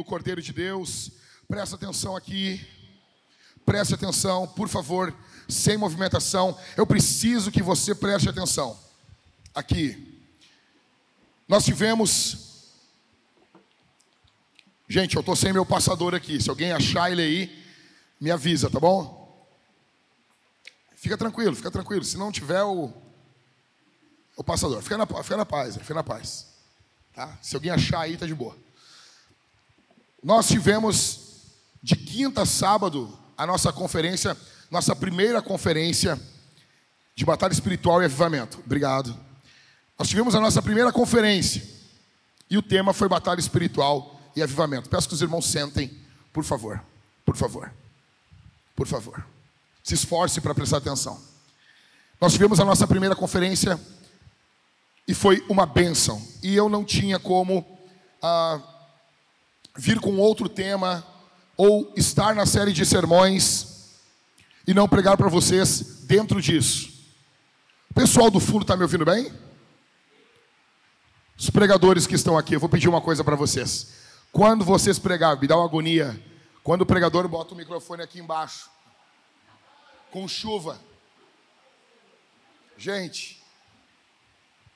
do Cordeiro de Deus. Presta atenção aqui. Preste atenção, por favor, sem movimentação. Eu preciso que você preste atenção. Aqui. Nós tivemos. Gente, eu estou sem meu passador aqui. Se alguém achar ele aí, me avisa, tá bom? Fica tranquilo, fica tranquilo. Se não tiver o, o passador, fica na, fica na paz, fica na paz. Tá? Se alguém achar aí, tá de boa. Nós tivemos de quinta a sábado a nossa conferência, nossa primeira conferência de batalha espiritual e avivamento. Obrigado. Nós tivemos a nossa primeira conferência e o tema foi batalha espiritual e avivamento. Peço que os irmãos sentem, por favor. Por favor. Por favor. Se esforce para prestar atenção. Nós tivemos a nossa primeira conferência e foi uma bênção. E eu não tinha como ah, vir com outro tema ou estar na série de sermões e não pregar para vocês dentro disso. O pessoal do fundo está me ouvindo bem? Os pregadores que estão aqui, eu vou pedir uma coisa para vocês. Quando vocês pregarem, me dá uma agonia. Quando o pregador bota o microfone aqui embaixo, com chuva. Gente,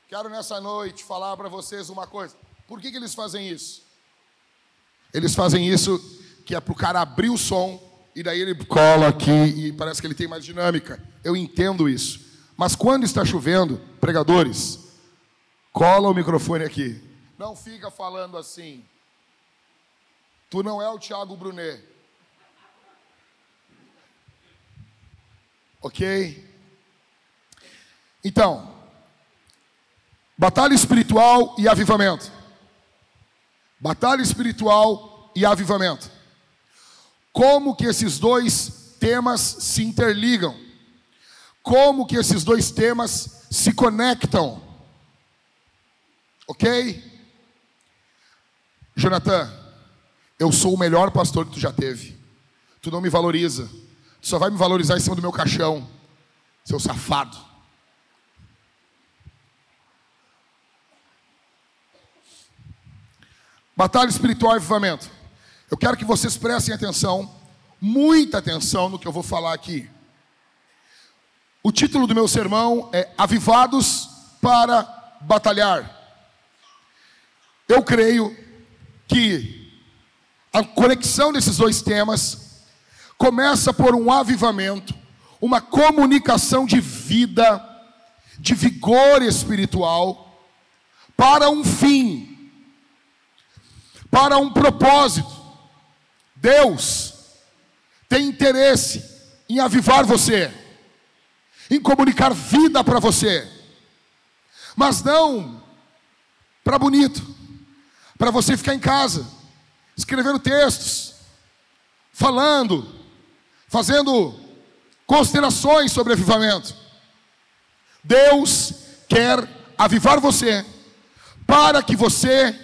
quero nessa noite falar para vocês uma coisa. Por que, que eles fazem isso? Eles fazem isso que é para o cara abrir o som e daí ele cola aqui e parece que ele tem mais dinâmica. Eu entendo isso. Mas quando está chovendo, pregadores, cola o microfone aqui. Não fica falando assim. Tu não é o Thiago Brunet. Ok? Então, batalha espiritual e avivamento. Batalha espiritual e avivamento. Como que esses dois temas se interligam? Como que esses dois temas se conectam? Ok? Jonathan, eu sou o melhor pastor que tu já teve. Tu não me valoriza. Tu só vai me valorizar em cima do meu caixão, seu safado. Batalha espiritual e avivamento. Eu quero que vocês prestem atenção, muita atenção no que eu vou falar aqui. O título do meu sermão é Avivados para Batalhar. Eu creio que a conexão desses dois temas começa por um avivamento, uma comunicação de vida, de vigor espiritual, para um fim, para um propósito. Deus tem interesse em avivar você, em comunicar vida para você, mas não para bonito, para você ficar em casa, escrevendo textos, falando, fazendo considerações sobre avivamento. Deus quer avivar você para que você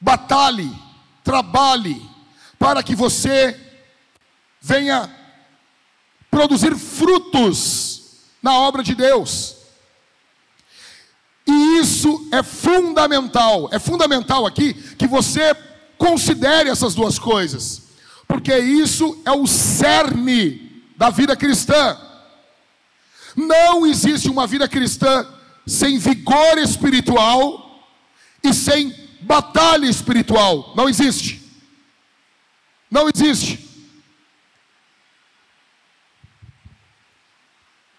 batalhe, trabalhe, para que você venha produzir frutos na obra de Deus. E isso é fundamental, é fundamental aqui que você considere essas duas coisas porque isso é o cerne da vida cristã. Não existe uma vida cristã sem vigor espiritual e sem batalha espiritual. Não existe. Não existe.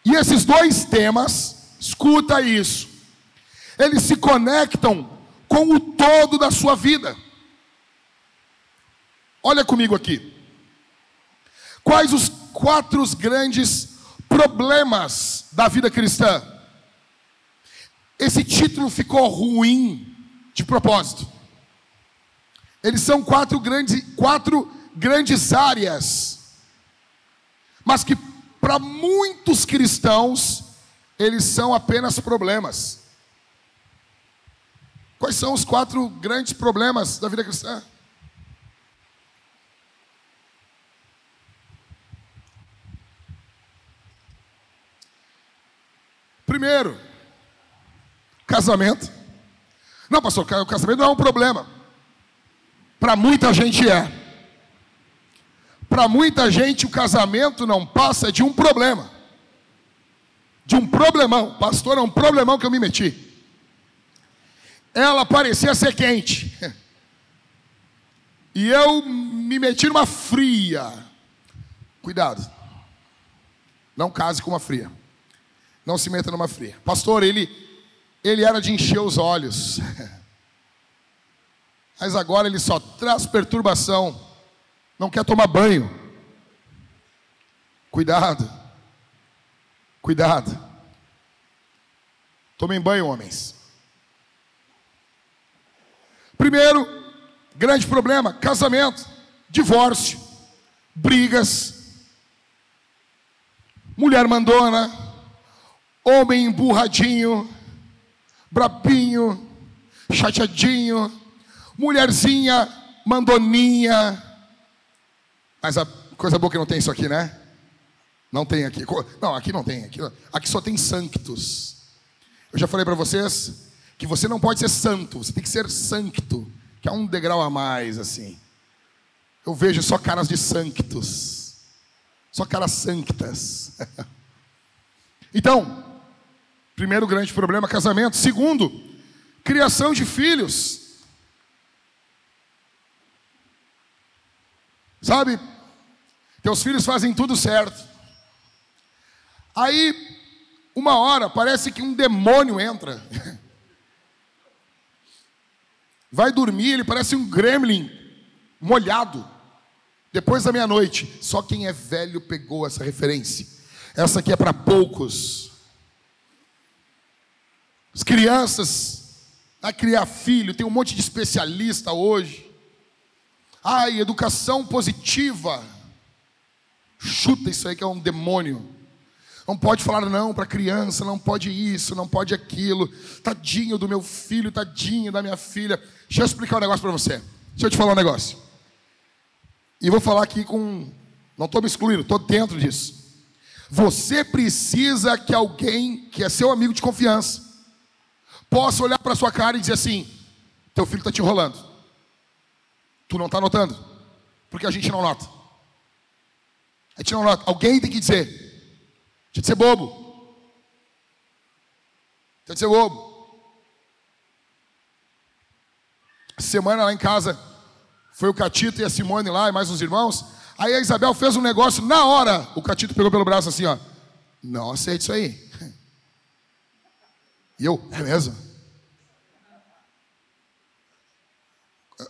E esses dois temas, escuta isso, eles se conectam com o todo da sua vida. Olha comigo aqui. Quais os quatro grandes problemas da vida cristã? Esse título ficou ruim de propósito. Eles são quatro grandes, quatro grandes áreas, mas que para muitos cristãos eles são apenas problemas. Quais são os quatro grandes problemas da vida cristã? Primeiro, casamento. Não, pastor, o casamento não é um problema. Para muita gente é. Para muita gente o casamento não passa de um problema. De um problemão. Pastor, é um problemão que eu me meti. Ela parecia ser quente. E eu me meti numa fria. Cuidado. Não case com uma fria. Não se meta numa fria. Pastor, ele ele era de encher os olhos. Mas agora ele só traz perturbação. Não quer tomar banho. Cuidado. Cuidado. Tomem banho, homens. Primeiro, grande problema: casamento, divórcio, brigas, mulher mandona, homem emburradinho, brabinho, chateadinho, mulherzinha mandoninha. Mas a coisa boa que não tem isso aqui, né? Não tem aqui. Não, aqui não tem. Aqui, aqui só tem sanctos. Eu já falei para vocês que você não pode ser santo, você tem que ser sancto, que é um degrau a mais, assim. Eu vejo só caras de sanctos, só caras sanctas. então, primeiro grande problema, casamento. Segundo, criação de filhos. Sabe, teus filhos fazem tudo certo. Aí, uma hora, parece que um demônio entra. Vai dormir, ele parece um gremlin molhado. Depois da meia-noite. Só quem é velho pegou essa referência. Essa aqui é para poucos. As crianças a criar filho, tem um monte de especialista hoje. Ai, educação positiva. Chuta isso aí que é um demônio. Não pode falar não para criança, não pode isso, não pode aquilo. Tadinho do meu filho, tadinho da minha filha. Deixa eu explicar um negócio para você. Deixa eu te falar um negócio. E vou falar aqui com. Não estou me excluindo, estou dentro disso. Você precisa que alguém, que é seu amigo de confiança, possa olhar para sua cara e dizer assim: teu filho está te enrolando. Tu não está notando. Porque a gente não nota. A gente não nota. Alguém tem que dizer. Deixa de ser bobo. Deixa de ser bobo. Semana lá em casa, foi o Catito e a Simone lá e mais uns irmãos. Aí a Isabel fez um negócio, na hora, o Catito pegou pelo braço assim, ó. Não aceite isso aí. E eu, é mesmo?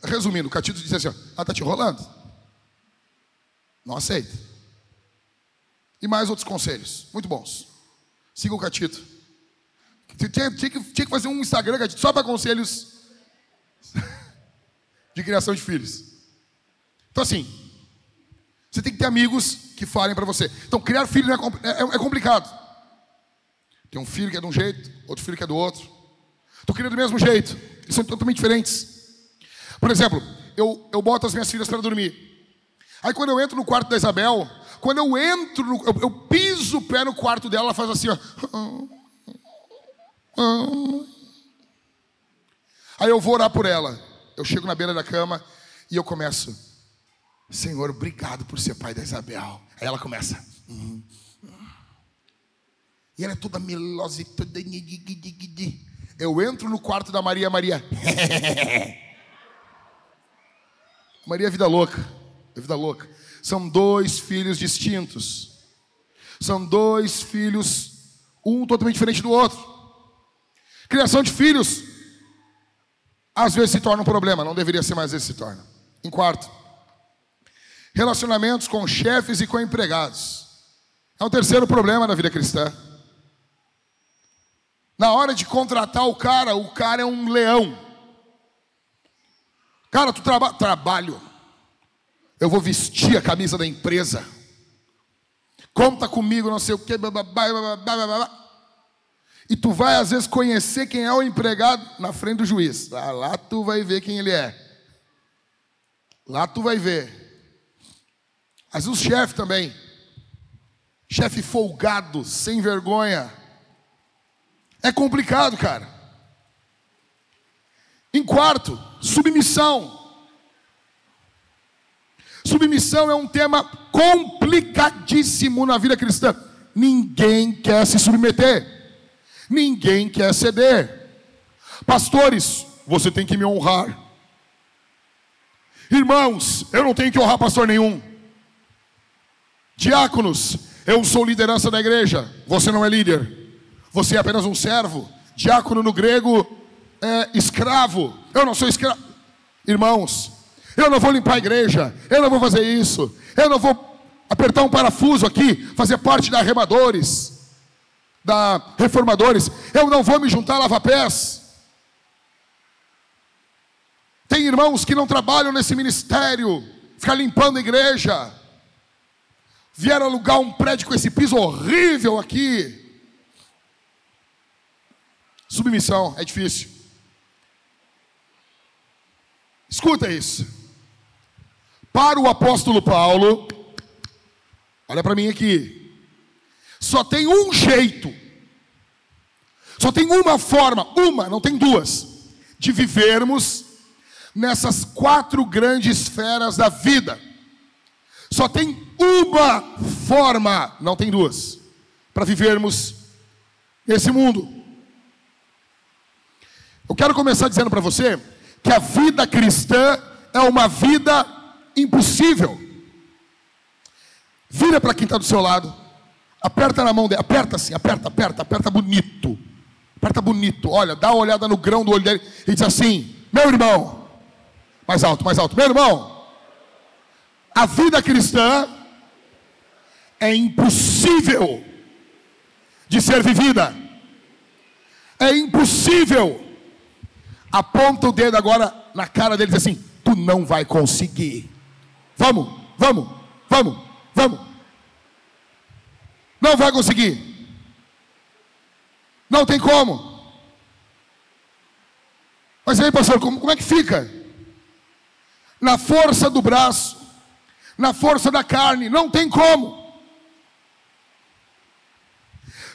Resumindo, o Catito disse assim: ela está te enrolando. Não aceita. E mais outros conselhos, muito bons. Siga o Catito. Tinha, tinha, que, tinha que fazer um Instagram, Catito, só para conselhos de criação de filhos. Então, assim, você tem que ter amigos que falem para você. Então, criar filho é, é, é, complicado. Tem um filho que é de um jeito, outro filho que é do outro. Estou criando do mesmo jeito. Eles são totalmente diferentes. Por exemplo, eu, eu boto as minhas filhas para dormir. Aí quando eu entro no quarto da Isabel, quando eu entro, no, eu, eu, piso o pé no quarto dela, ela faz assim, ó. Aí eu vou orar por ela. Eu chego na beira da cama e eu começo. Senhor, obrigado por ser pai da Isabel. Aí ela começa. E ela é toda melosa e toda. Eu entro no quarto da Maria, Maria. Maria é vida louca. É vida louca. São dois filhos distintos. São dois filhos, um totalmente diferente do outro. Criação de filhos, às vezes se torna um problema, não deveria ser, mais vezes se torna. Em quarto, relacionamentos com chefes e com empregados. É o terceiro problema na vida cristã. Na hora de contratar o cara, o cara é um leão. Cara, tu traba trabalho. Eu vou vestir a camisa da empresa. Conta comigo, não sei o que. E tu vai às vezes conhecer quem é o empregado na frente do juiz. Ah, lá tu vai ver quem ele é. Lá tu vai ver. Às vezes o chefe também. Chefe folgado, sem vergonha. É complicado, cara. Em quarto, submissão. Submissão é um tema complicadíssimo na vida cristã. Ninguém quer se submeter, ninguém quer ceder. Pastores, você tem que me honrar. Irmãos, eu não tenho que honrar pastor nenhum. Diáconos, eu sou liderança da igreja, você não é líder. Você é apenas um servo. Diácono no grego é escravo. Eu não sou escravo. Irmãos, eu não vou limpar a igreja, eu não vou fazer isso, eu não vou apertar um parafuso aqui, fazer parte da remadores, da reformadores, eu não vou me juntar a lava-pés. Tem irmãos que não trabalham nesse ministério, ficar limpando a igreja, vieram alugar um prédio com esse piso horrível aqui. Submissão é difícil. Escuta isso. Para o apóstolo Paulo, olha para mim aqui. Só tem um jeito, só tem uma forma, uma, não tem duas, de vivermos nessas quatro grandes esferas da vida. Só tem uma forma, não tem duas, para vivermos nesse mundo. Eu quero começar dizendo para você que a vida cristã é uma vida impossível. Vira para quem está do seu lado, aperta na mão dele, aperta assim, aperta, aperta, aperta bonito, aperta bonito. Olha, dá uma olhada no grão do olho dele e diz assim: Meu irmão, mais alto, mais alto, meu irmão, a vida cristã é impossível de ser vivida, é impossível. Aponta o dedo agora na cara dele e diz assim: Tu não vai conseguir. Vamos, vamos, vamos, vamos. Não vai conseguir. Não tem como. Mas aí, pastor, como, como é que fica? Na força do braço, na força da carne, não tem como.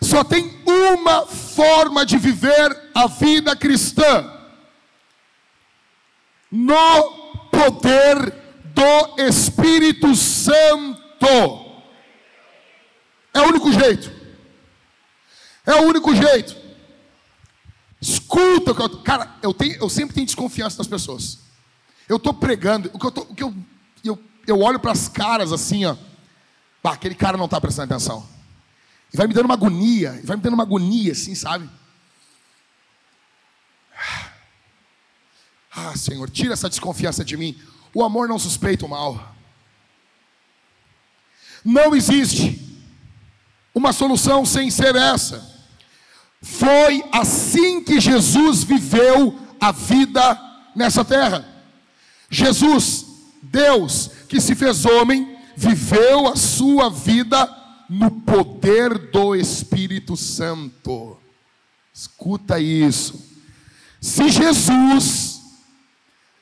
Só tem uma forma de viver a vida cristã: no poder do Espírito Santo. É o único jeito. É o único jeito. Escuta, cara, eu, tenho, eu sempre tenho desconfiança das pessoas. Eu estou pregando, o que eu, tô, o que eu, eu, eu olho para as caras assim, ó. Bah, aquele cara não está prestando atenção. E vai me dando uma agonia, vai me dando uma agonia, assim, sabe? Ah, Senhor, tira essa desconfiança de mim. O amor não suspeita o mal. Não existe uma solução sem ser essa. Foi assim que Jesus viveu a vida nessa terra. Jesus, Deus que se fez homem, viveu a sua vida no poder do Espírito Santo. Escuta isso. Se Jesus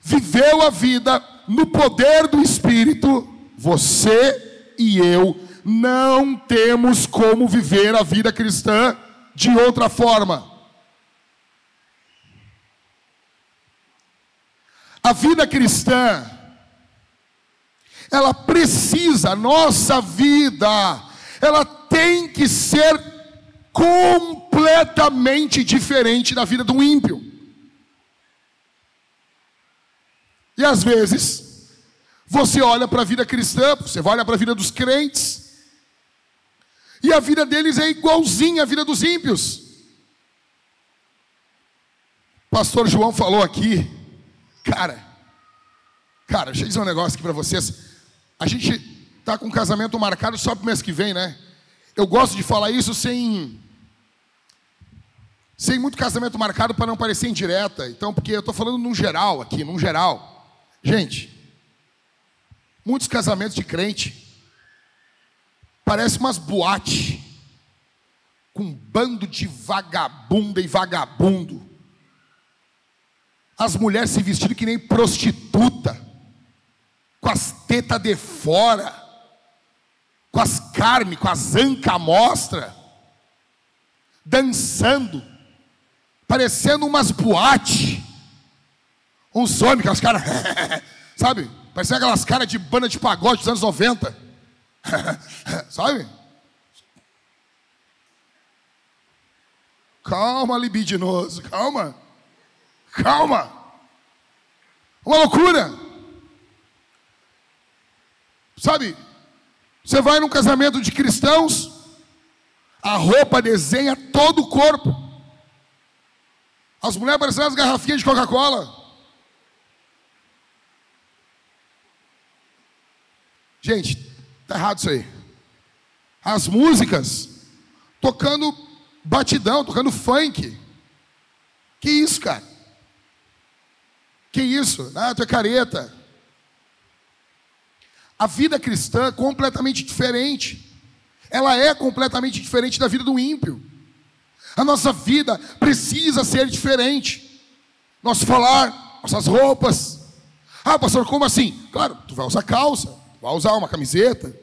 viveu a vida no poder do Espírito, você e eu não temos como viver a vida cristã de outra forma. A vida cristã, ela precisa, nossa vida, ela tem que ser completamente diferente da vida do ímpio. E às vezes, você olha para a vida cristã, você vai olhar para a vida dos crentes, e a vida deles é igualzinha à vida dos ímpios. Pastor João falou aqui, cara, cara, deixa eu dizer um negócio aqui para vocês. A gente tá com um casamento marcado só para o mês que vem, né? Eu gosto de falar isso sem sem muito casamento marcado para não parecer indireta. Então, porque eu estou falando num geral aqui, num geral. Gente, muitos casamentos de crente parecem umas boate com um bando de vagabunda e vagabundo. As mulheres se vestindo que nem prostituta, com as tetas de fora, com as carnes, com as ancas à mostra, dançando, parecendo umas boate. Uns homens, os caras, sabe? Parecia aquelas caras de banda de pagode dos anos 90. Sabe? Calma, libidinoso, calma. Calma. Uma loucura. Sabe? Você vai num casamento de cristãos, a roupa desenha todo o corpo. As mulheres parecem as garrafinhas de Coca-Cola. Gente, tá errado isso aí. As músicas tocando batidão, tocando funk. Que isso, cara? Que isso? Ah, tu é careta. A vida cristã é completamente diferente. Ela é completamente diferente da vida do ímpio. A nossa vida precisa ser diferente. Nosso falar, nossas roupas. Ah, pastor, como assim? Claro, tu vai usar calça, vai usar uma camiseta,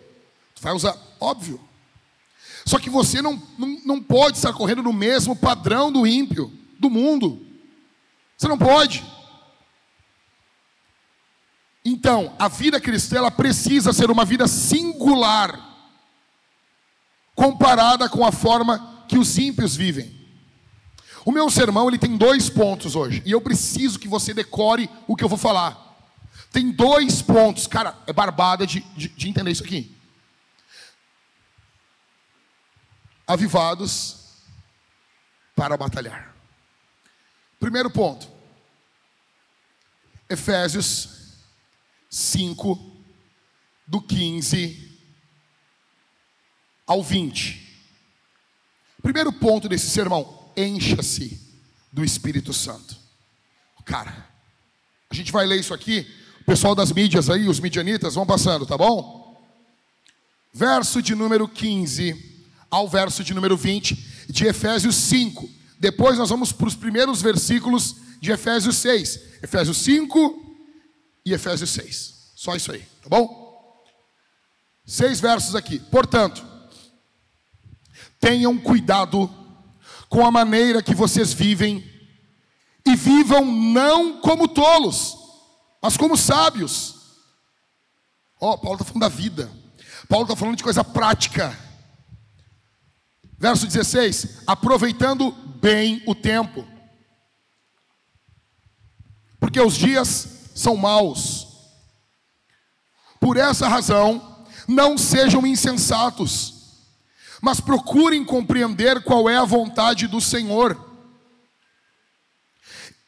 vai usar, óbvio. Só que você não, não, não pode estar correndo no mesmo padrão do ímpio, do mundo. Você não pode. Então, a vida cristã ela precisa ser uma vida singular, comparada com a forma que os ímpios vivem. O meu sermão ele tem dois pontos hoje, e eu preciso que você decore o que eu vou falar. Tem dois pontos, cara, é barbada de, de, de entender isso aqui. Avivados para batalhar. Primeiro ponto, Efésios 5, do 15 ao 20. Primeiro ponto desse sermão: encha-se do Espírito Santo. Cara, a gente vai ler isso aqui. Pessoal das mídias aí, os midianitas, vão passando, tá bom? Verso de número 15 ao verso de número 20 de Efésios 5. Depois nós vamos para os primeiros versículos de Efésios 6. Efésios 5, e Efésios 6. Só isso aí, tá bom? Seis versos aqui. Portanto, tenham cuidado com a maneira que vocês vivem e vivam não como tolos, mas como sábios. Ó, oh, Paulo está falando da vida. Paulo está falando de coisa prática. Verso 16: aproveitando bem o tempo, porque os dias são maus. Por essa razão, não sejam insensatos, mas procurem compreender qual é a vontade do Senhor.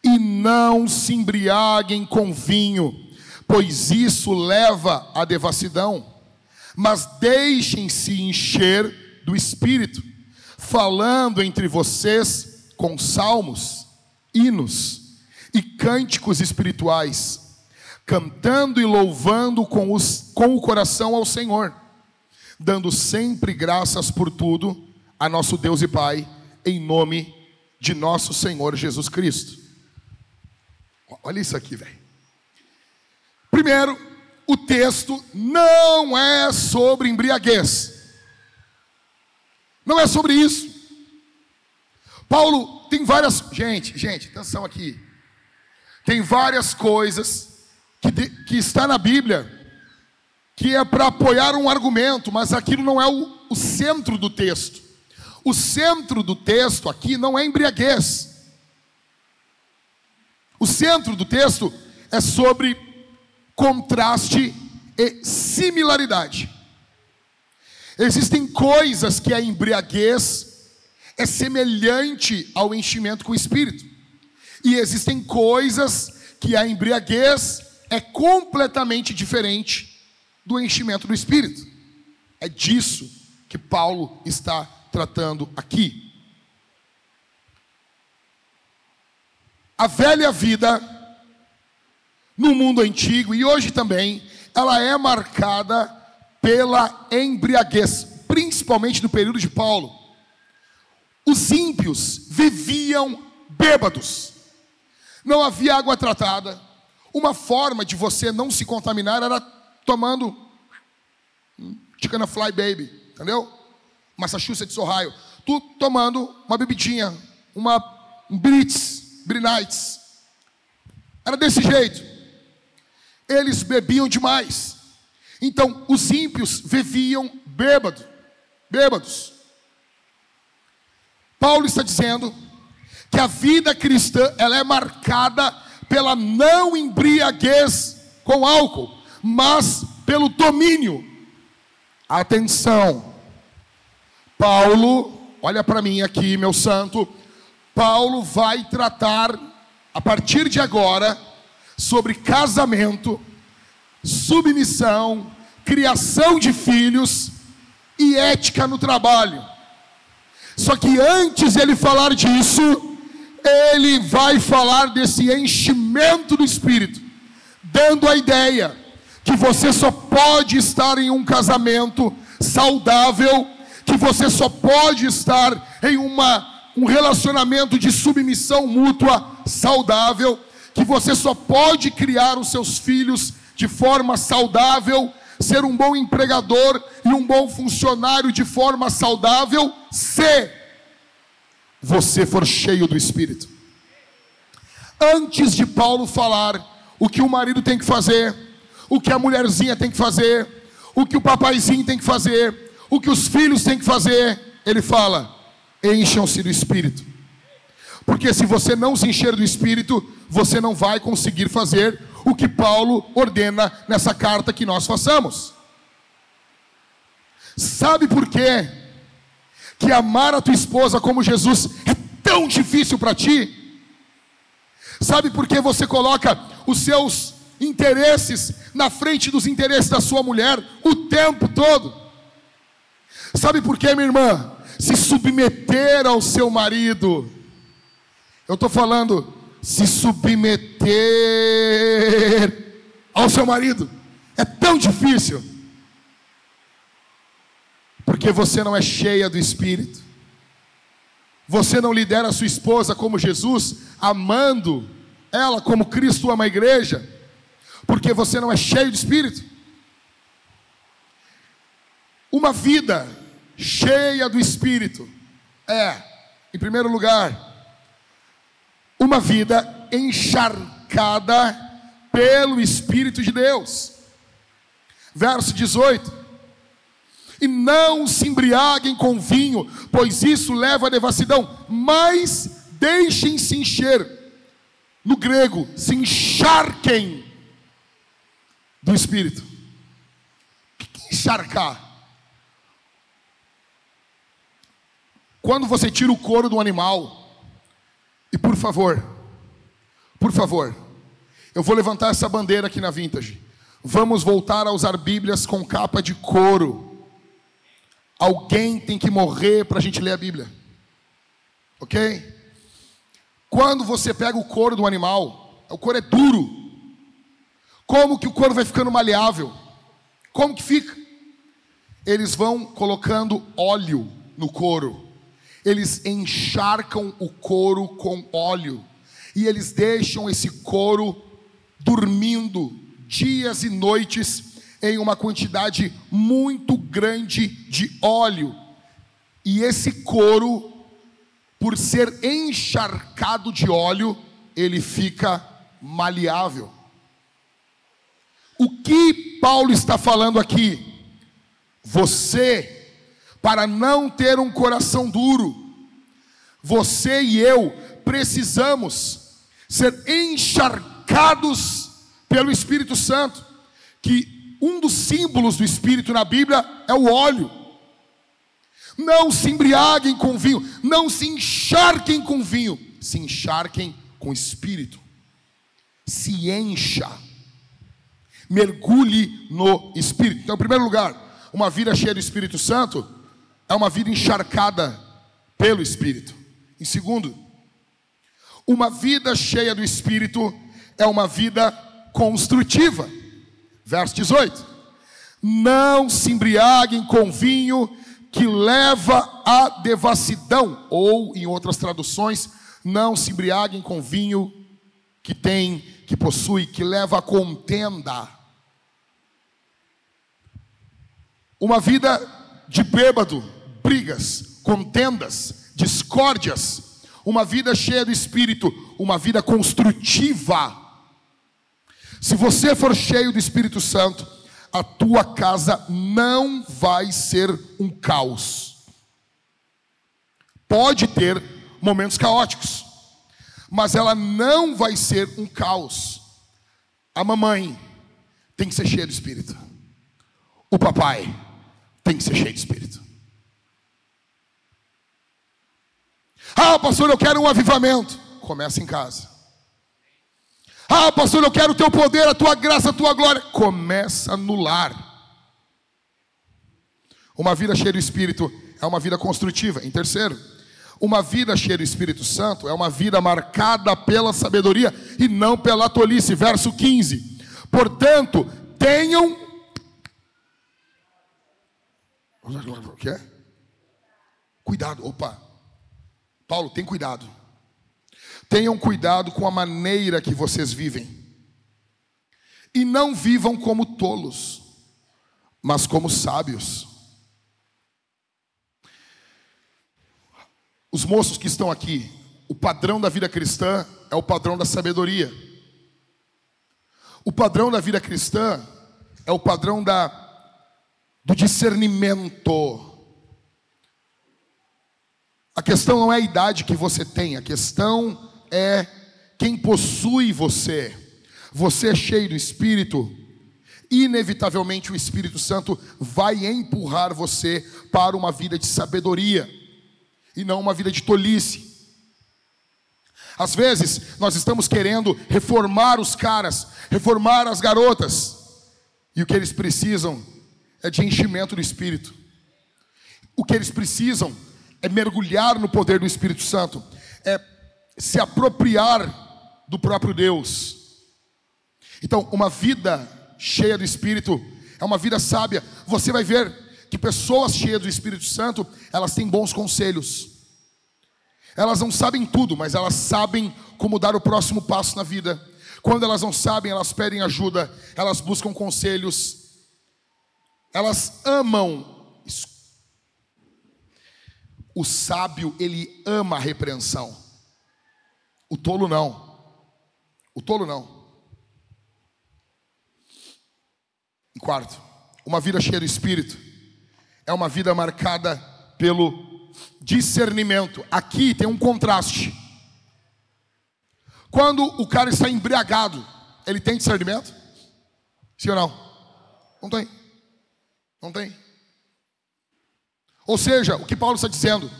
E não se embriaguem com vinho, pois isso leva à devassidão, mas deixem-se encher do espírito, falando entre vocês com salmos, hinos e cânticos espirituais, cantando e louvando com, os, com o coração ao Senhor, dando sempre graças por tudo a nosso Deus e Pai, em nome de nosso Senhor Jesus Cristo. Olha isso aqui, velho. Primeiro, o texto não é sobre embriaguez. Não é sobre isso. Paulo tem várias. Gente, gente, atenção aqui. Tem várias coisas que, de, que está na Bíblia que é para apoiar um argumento, mas aquilo não é o, o centro do texto. O centro do texto aqui não é embriaguez. O centro do texto é sobre contraste e similaridade. Existem coisas que a embriaguez é semelhante ao enchimento com o espírito. E existem coisas que a embriaguez é completamente diferente do enchimento do espírito. É disso que Paulo está tratando aqui. A velha vida no mundo antigo e hoje também, ela é marcada pela embriaguez, principalmente no período de Paulo. Os ímpios viviam bêbados não havia água tratada. Uma forma de você não se contaminar era tomando Chicken Fly Baby, entendeu? Massachusetts, Ohio. Tu tomando uma bebidinha, uma um Brits, Brinites. Era desse jeito. eles bebiam demais. Então, os ímpios viviam bêbado, bêbados. Paulo está dizendo que a vida cristã ela é marcada pela não embriaguez com álcool, mas pelo domínio. Atenção. Paulo, olha para mim aqui, meu santo. Paulo vai tratar a partir de agora sobre casamento, submissão, criação de filhos e ética no trabalho. Só que antes ele falar disso, ele vai falar desse enchimento do espírito, dando a ideia que você só pode estar em um casamento saudável, que você só pode estar em uma, um relacionamento de submissão mútua saudável, que você só pode criar os seus filhos de forma saudável, ser um bom empregador e um bom funcionário de forma saudável, se você for cheio do Espírito. Antes de Paulo falar o que o marido tem que fazer, o que a mulherzinha tem que fazer, o que o papaizinho tem que fazer, o que os filhos têm que fazer, ele fala: encham-se do Espírito. Porque se você não se encher do Espírito, você não vai conseguir fazer o que Paulo ordena nessa carta que nós façamos. Sabe por quê? Que amar a tua esposa como Jesus é tão difícil para ti? Sabe por que você coloca os seus interesses na frente dos interesses da sua mulher o tempo todo? Sabe por quê, minha irmã? Se submeter ao seu marido. Eu estou falando, se submeter ao seu marido. É tão difícil. Porque você não é cheia do Espírito. Você não lidera a sua esposa como Jesus, amando ela como Cristo ama a igreja, porque você não é cheio de Espírito. Uma vida cheia do Espírito é, em primeiro lugar, uma vida encharcada pelo Espírito de Deus. Verso 18: E não se embriaguem com vinho, pois isso leva à devassidão, mas deixem-se encher. No grego, se encharquem do Espírito. O que é encharcar? Quando você tira o couro do animal, e por favor, por favor, eu vou levantar essa bandeira aqui na Vintage. Vamos voltar a usar Bíblias com capa de couro. Alguém tem que morrer para a gente ler a Bíblia. Ok? Quando você pega o couro do animal, o couro é duro. Como que o couro vai ficando maleável? Como que fica? Eles vão colocando óleo no couro eles encharcam o couro com óleo e eles deixam esse couro dormindo dias e noites em uma quantidade muito grande de óleo. E esse couro, por ser encharcado de óleo, ele fica maleável. O que Paulo está falando aqui? Você para não ter um coração duro. Você e eu precisamos ser encharcados pelo Espírito Santo, que um dos símbolos do Espírito na Bíblia é o óleo. Não se embriaguem com vinho, não se encharquem com vinho, se encharquem com Espírito. Se encha, mergulhe no Espírito. Então, em primeiro lugar, uma vida cheia do Espírito Santo é uma vida encharcada pelo Espírito. Em segundo, uma vida cheia do Espírito é uma vida construtiva. Verso 18: Não se embriaguem com vinho que leva à devassidão, ou em outras traduções, não se embriaguem com vinho que tem, que possui, que leva à contenda. Uma vida de bêbado brigas, contendas, discórdias, uma vida cheia do espírito, uma vida construtiva. Se você for cheio do Espírito Santo, a tua casa não vai ser um caos. Pode ter momentos caóticos, mas ela não vai ser um caos. A mamãe tem que ser cheia do Espírito. O papai tem que ser cheio de Espírito. Ah, pastor, eu quero um avivamento. Começa em casa. Ah, pastor, eu quero o teu poder, a tua graça, a tua glória. Começa no lar. Uma vida cheia do Espírito é uma vida construtiva. Em terceiro, uma vida cheia do Espírito Santo é uma vida marcada pela sabedoria e não pela tolice. Verso 15. Portanto, tenham. O é? Cuidado. Opa. Paulo, tem cuidado. Tenham cuidado com a maneira que vocês vivem. E não vivam como tolos, mas como sábios. Os moços que estão aqui, o padrão da vida cristã é o padrão da sabedoria. O padrão da vida cristã é o padrão da, do discernimento. Questão não é a idade que você tem, a questão é quem possui você. Você é cheio do Espírito, inevitavelmente o Espírito Santo vai empurrar você para uma vida de sabedoria e não uma vida de tolice. Às vezes, nós estamos querendo reformar os caras, reformar as garotas, e o que eles precisam é de enchimento do Espírito. O que eles precisam é mergulhar no poder do Espírito Santo, é se apropriar do próprio Deus. Então, uma vida cheia do Espírito é uma vida sábia. Você vai ver que pessoas cheias do Espírito Santo, elas têm bons conselhos. Elas não sabem tudo, mas elas sabem como dar o próximo passo na vida. Quando elas não sabem, elas pedem ajuda, elas buscam conselhos. Elas amam. O sábio, ele ama a repreensão. O tolo não. O tolo não. Em quarto, uma vida cheia do espírito é uma vida marcada pelo discernimento. Aqui tem um contraste. Quando o cara está embriagado, ele tem discernimento? Sim ou não? Não tem. Não tem. Ou seja, o que Paulo está dizendo?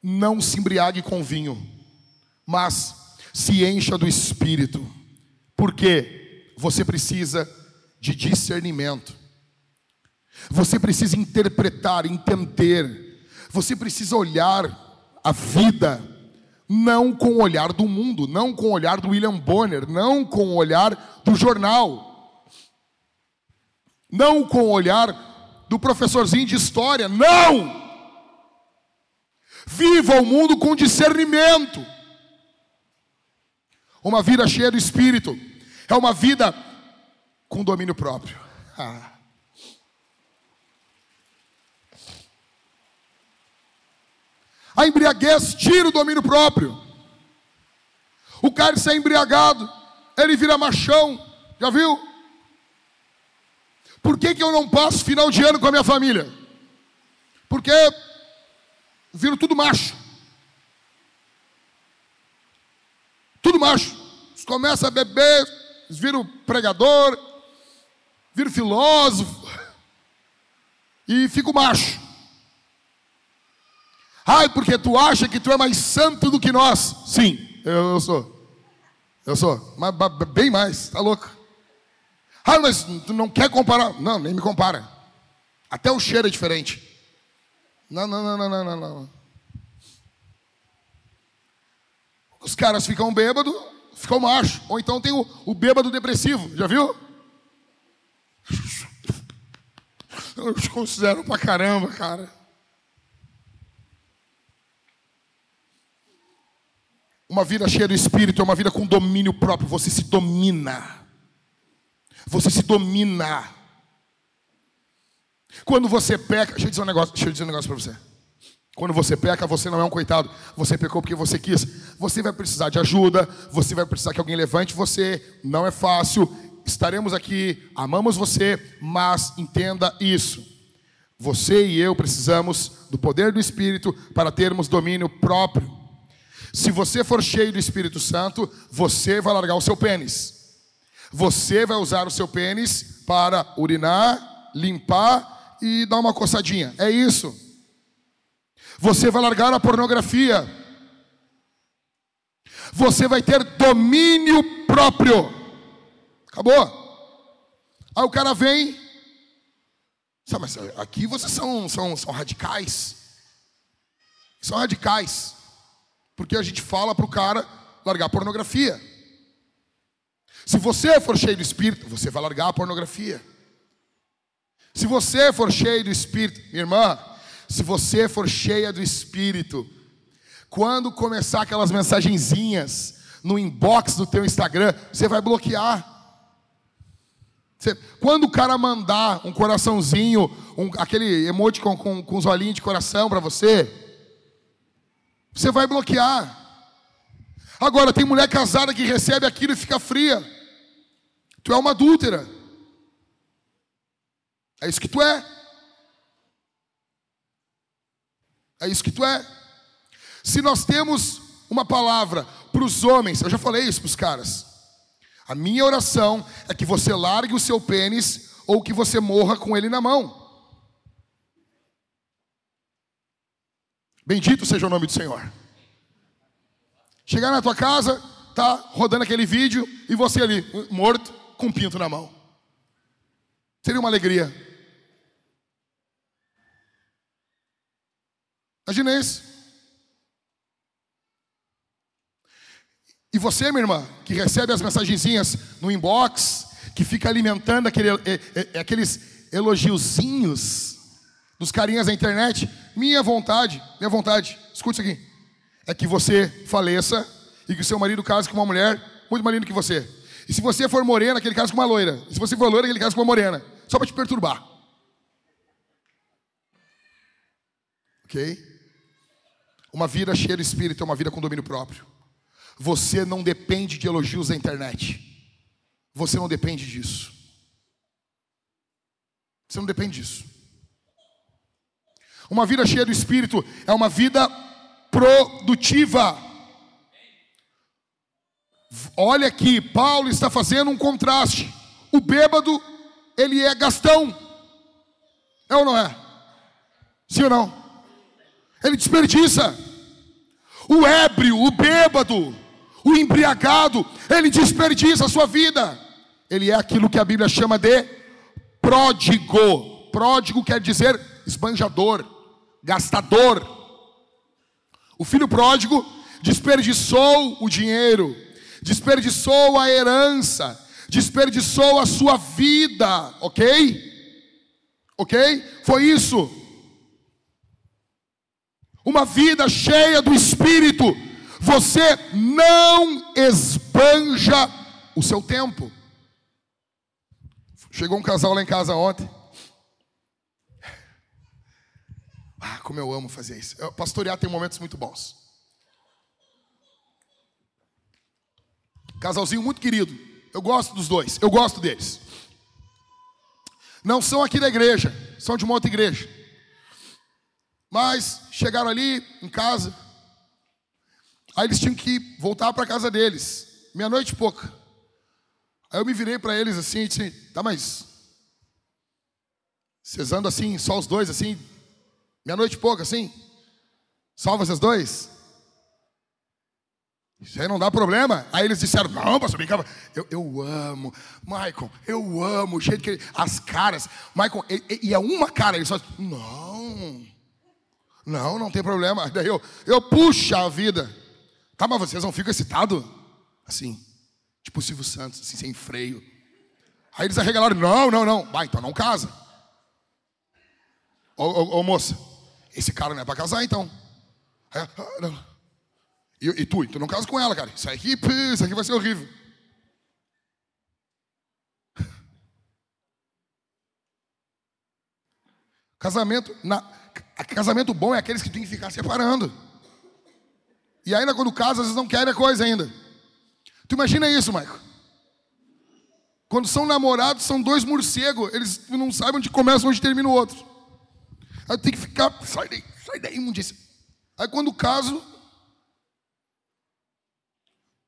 Não se embriague com vinho, mas se encha do espírito. Porque você precisa de discernimento. Você precisa interpretar, entender. Você precisa olhar a vida não com o olhar do mundo, não com o olhar do William Bonner, não com o olhar do jornal, não com o olhar do professorzinho de história, não! Viva o mundo com discernimento. Uma vida cheia do Espírito é uma vida com domínio próprio. Ah. A embriaguez tira o domínio próprio. O cara está embriagado, ele vira machão. Já viu? Por que, que eu não passo final de ano com a minha família? Porque viro tudo macho. Tudo macho. Eles começam a beber, eles viram pregador, viram filósofo e fico macho. Ai, porque tu acha que tu é mais santo do que nós. Sim, eu, eu sou. Eu sou. Mas, bem mais, tá louco? Ah, mas tu não quer comparar? Não, nem me compara. Até o cheiro é diferente. Não, não, não, não, não, não. Os caras ficam bêbado, ficam macho. Ou então tem o, o bêbado depressivo, já viu? Eu te considero pra caramba, cara. Uma vida cheia do Espírito é uma vida com domínio próprio. Você se domina. Você se domina. Quando você peca, deixa eu dizer um negócio, deixa eu dizer um negócio para você. Quando você peca, você não é um coitado. Você pecou porque você quis. Você vai precisar de ajuda. Você vai precisar que alguém levante você. Não é fácil. Estaremos aqui. Amamos você. Mas entenda isso. Você e eu precisamos do poder do Espírito para termos domínio próprio. Se você for cheio do Espírito Santo, você vai largar o seu pênis. Você vai usar o seu pênis para urinar, limpar e dar uma coçadinha. É isso. Você vai largar a pornografia. Você vai ter domínio próprio. Acabou. Aí o cara vem. Sabe, mas aqui vocês são, são, são radicais. São radicais. Porque a gente fala para o cara largar a pornografia. Se você for cheio do Espírito, você vai largar a pornografia. Se você for cheio do Espírito, minha irmã, se você for cheia do Espírito, quando começar aquelas mensagenzinhas no inbox do teu Instagram, você vai bloquear. Quando o cara mandar um coraçãozinho, um, aquele emoji com, com, com os olhinhos de coração para você, você vai bloquear. Agora, tem mulher casada que recebe aquilo e fica fria. Tu é uma adúltera. É isso que tu é. É isso que tu é. Se nós temos uma palavra para os homens, eu já falei isso para os caras. A minha oração é que você largue o seu pênis ou que você morra com ele na mão. Bendito seja o nome do Senhor. Chegar na tua casa, tá rodando aquele vídeo e você ali morto com pinto na mão. Seria uma alegria. Imagina isso. E você, minha irmã, que recebe as mensagenzinhas no inbox, que fica alimentando aquele, é, é, é, aqueles elogiozinhos dos carinhas da internet, minha vontade, minha vontade, escute isso aqui, é que você faleça e que o seu marido case com uma mulher muito mais linda que você. E se você for morena, aquele caso com uma loira. E se você for loira, aquele caso com uma morena. Só para te perturbar. Ok? Uma vida cheia de espírito é uma vida com domínio próprio. Você não depende de elogios da internet. Você não depende disso. Você não depende disso. Uma vida cheia do espírito é uma vida produtiva. Olha aqui, Paulo está fazendo um contraste. O bêbado, ele é gastão. É ou não é? Sim ou não? ele desperdiça. O ébrio, o bêbado, o embriagado, ele desperdiça a sua vida. Ele é aquilo que a Bíblia chama de pródigo. Pródigo quer dizer esbanjador, gastador. O filho pródigo desperdiçou o dinheiro, desperdiçou a herança, desperdiçou a sua vida, ok? Ok? Foi isso uma vida cheia do Espírito, você não esbanja o seu tempo. Chegou um casal lá em casa ontem. Ah, como eu amo fazer isso. Pastorear tem momentos muito bons. Casalzinho muito querido. Eu gosto dos dois. Eu gosto deles. Não são aqui da igreja, são de uma outra igreja. Mas chegaram ali em casa. Aí eles tinham que voltar para casa deles. Meia-noite e pouca. Aí eu me virei para eles assim e disse: Tá, mas. Vocês andam assim, só os dois assim? Meia-noite e pouca assim? Só vocês dois? Isso aí não dá problema. Aí eles disseram: Não, pastor, brincava. Eu, eu amo, Michael, eu amo o jeito que ele. As caras. Michael, e, é uma cara, ele só. Não. Não, não tem problema. Daí eu, eu puxo a vida. Tá, mas vocês não ficam excitados? Assim, tipo o Silvio Santos, assim, sem freio. Aí eles arregalaram, não, não, não. Vai, então não casa. Ô, ô, ô moça, esse cara não é para casar então. É, ah, e, e, tu, tu não casa com ela, cara. Isso aqui, isso aqui vai ser horrível. Casamento, na, casamento bom é aqueles que tem que ficar separando. E ainda quando casa, às vezes não querem a coisa ainda. Tu imagina isso, Maico? Quando são namorados, são dois morcegos. Eles não sabem onde começa onde termina o outro. Aí tem que ficar, sai daí, sai daí, imundícia. Aí quando caso,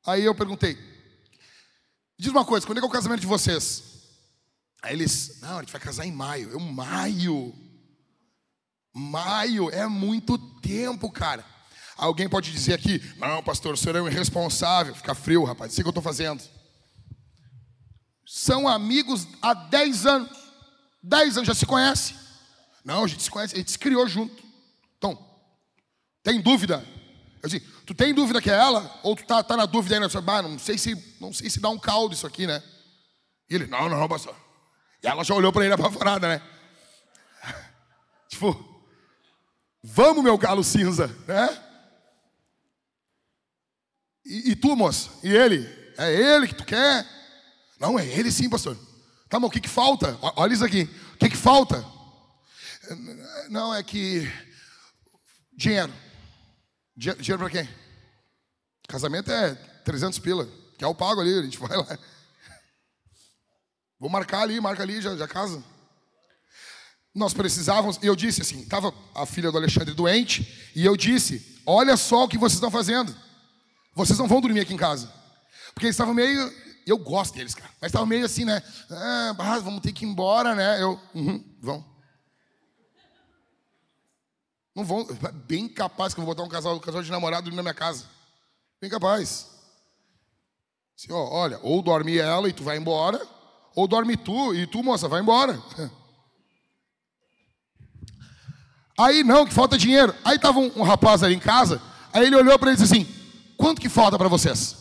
aí eu perguntei, diz uma coisa, quando é que é o casamento de vocês? Aí eles, não, a gente vai casar em maio. Eu, maio? Maio é muito tempo, cara. Alguém pode dizer aqui, não, pastor, o senhor é um irresponsável. Fica frio, rapaz, isso que eu estou fazendo. São amigos há 10 anos. 10 anos, já se conhece. Não, a gente se conhece, a gente se criou junto. Então, tem dúvida? Eu disse, tu tem dúvida que é ela? Ou tu tá, tá na dúvida ainda? Ah, não sei se não sei se dá um caldo isso aqui, né? E ele, não, não, pastor. E ela já olhou para ele apavorada, né? tipo, Vamos, meu galo cinza, né? E, e, tu, moça? E ele? É ele que tu quer? Não, é ele sim, pastor. Tá, mas o que que falta? Olha isso aqui. O que que falta? Não, é que... Dinheiro. Dinheiro para quem? Casamento é 300 pila. Que é o pago ali, a gente vai lá. Vou marcar ali, marca ali, já, já casa nós precisávamos, e eu disse assim, estava a filha do Alexandre doente, e eu disse, olha só o que vocês estão fazendo. Vocês não vão dormir aqui em casa. Porque eles estavam meio, eu gosto deles, cara, mas estavam meio assim, né? Ah, vamos ter que ir embora, né? Eu, uhum, vão. Não vão, bem capaz que eu vou botar um casal, um casal de namorado na minha casa. Bem capaz. Assim, ó, olha, ou dorme ela e tu vai embora, ou dorme tu e tu, moça, vai embora. Aí não, que falta dinheiro. Aí estava um, um, rapaz ali em casa, aí ele olhou para eles assim: quanto que falta para vocês?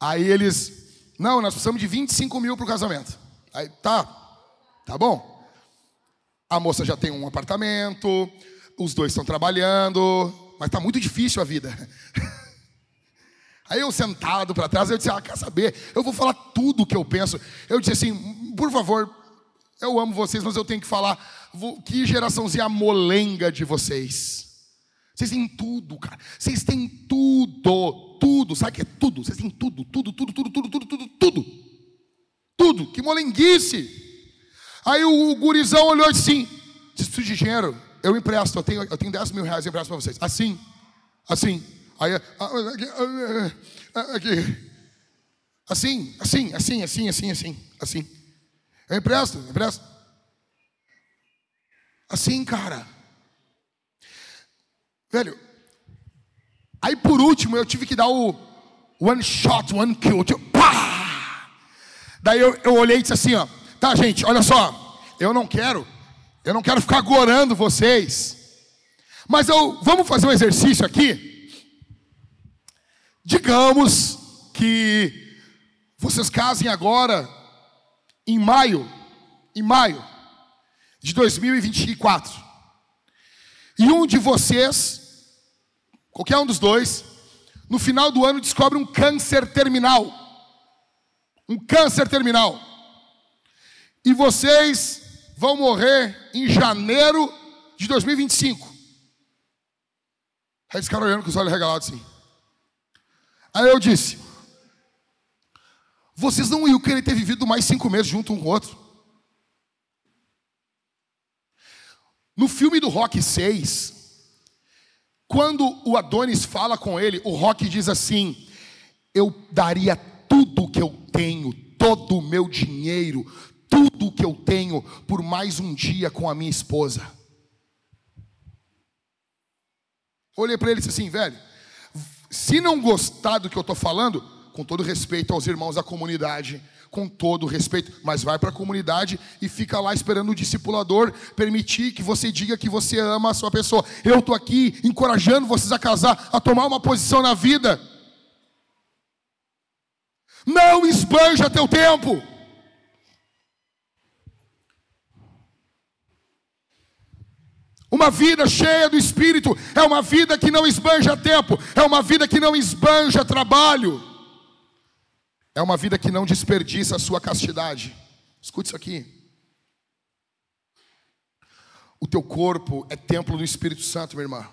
Aí eles, não, nós precisamos de 25 mil para o casamento. Aí, tá, tá bom. A moça já tem um apartamento, os dois estão trabalhando, mas está muito difícil a vida. Aí eu sentado para trás, eu disse: Ah, quer saber? Eu vou falar tudo o que eu penso. Eu disse assim: Por favor, eu amo vocês, mas eu tenho que falar. Que geraçãozinha molenga de vocês. Vocês têm tudo, cara. Vocês têm tudo. Tudo. Sabe o que é tudo? Vocês têm tudo, tudo, tudo, tudo, tudo, tudo, tudo, tudo. Tudo. Que molenguice. Aí o, gurizão olhou assim: preciso de dinheiro. Eu empresto, eu tenho, eu tenho 10 mil reais, eu empresto para vocês. Assim, assim. Aí, aqui. Assim, assim, assim, assim, assim, assim, assim. Eu empresto, eu empresto. Assim, cara. Velho. Aí por último eu tive que dar o one shot, one kill. Tipo, pá! Daí eu, eu olhei e disse assim, ó. Tá, gente, olha só. Eu não quero, eu não quero ficar gorando vocês. Mas eu, vamos fazer um exercício aqui. Digamos que vocês casem agora em maio, em maio de 2024. E um de vocês, qualquer um dos dois, no final do ano descobre um câncer terminal. Um câncer terminal. E vocês vão morrer em janeiro de 2025. Aí esse cara olhando com os olhos regalados assim. Aí eu disse: vocês não iam querer ter vivido mais cinco meses junto um com o outro. No filme do Rock 6, quando o Adonis fala com ele, o Rock diz assim: Eu daria tudo que eu tenho, todo o meu dinheiro, tudo que eu tenho, por mais um dia com a minha esposa. Olhei para ele e disse assim, velho, se não gostar do que eu estou falando, com todo respeito aos irmãos da comunidade, com todo respeito, mas vai para a comunidade e fica lá esperando o discipulador permitir que você diga que você ama a sua pessoa. Eu estou aqui encorajando vocês a casar, a tomar uma posição na vida. Não esbanja teu tempo. Uma vida cheia do Espírito é uma vida que não esbanja tempo, é uma vida que não esbanja trabalho. É uma vida que não desperdiça a sua castidade. Escute isso aqui. O teu corpo é templo do Espírito Santo, minha irmã.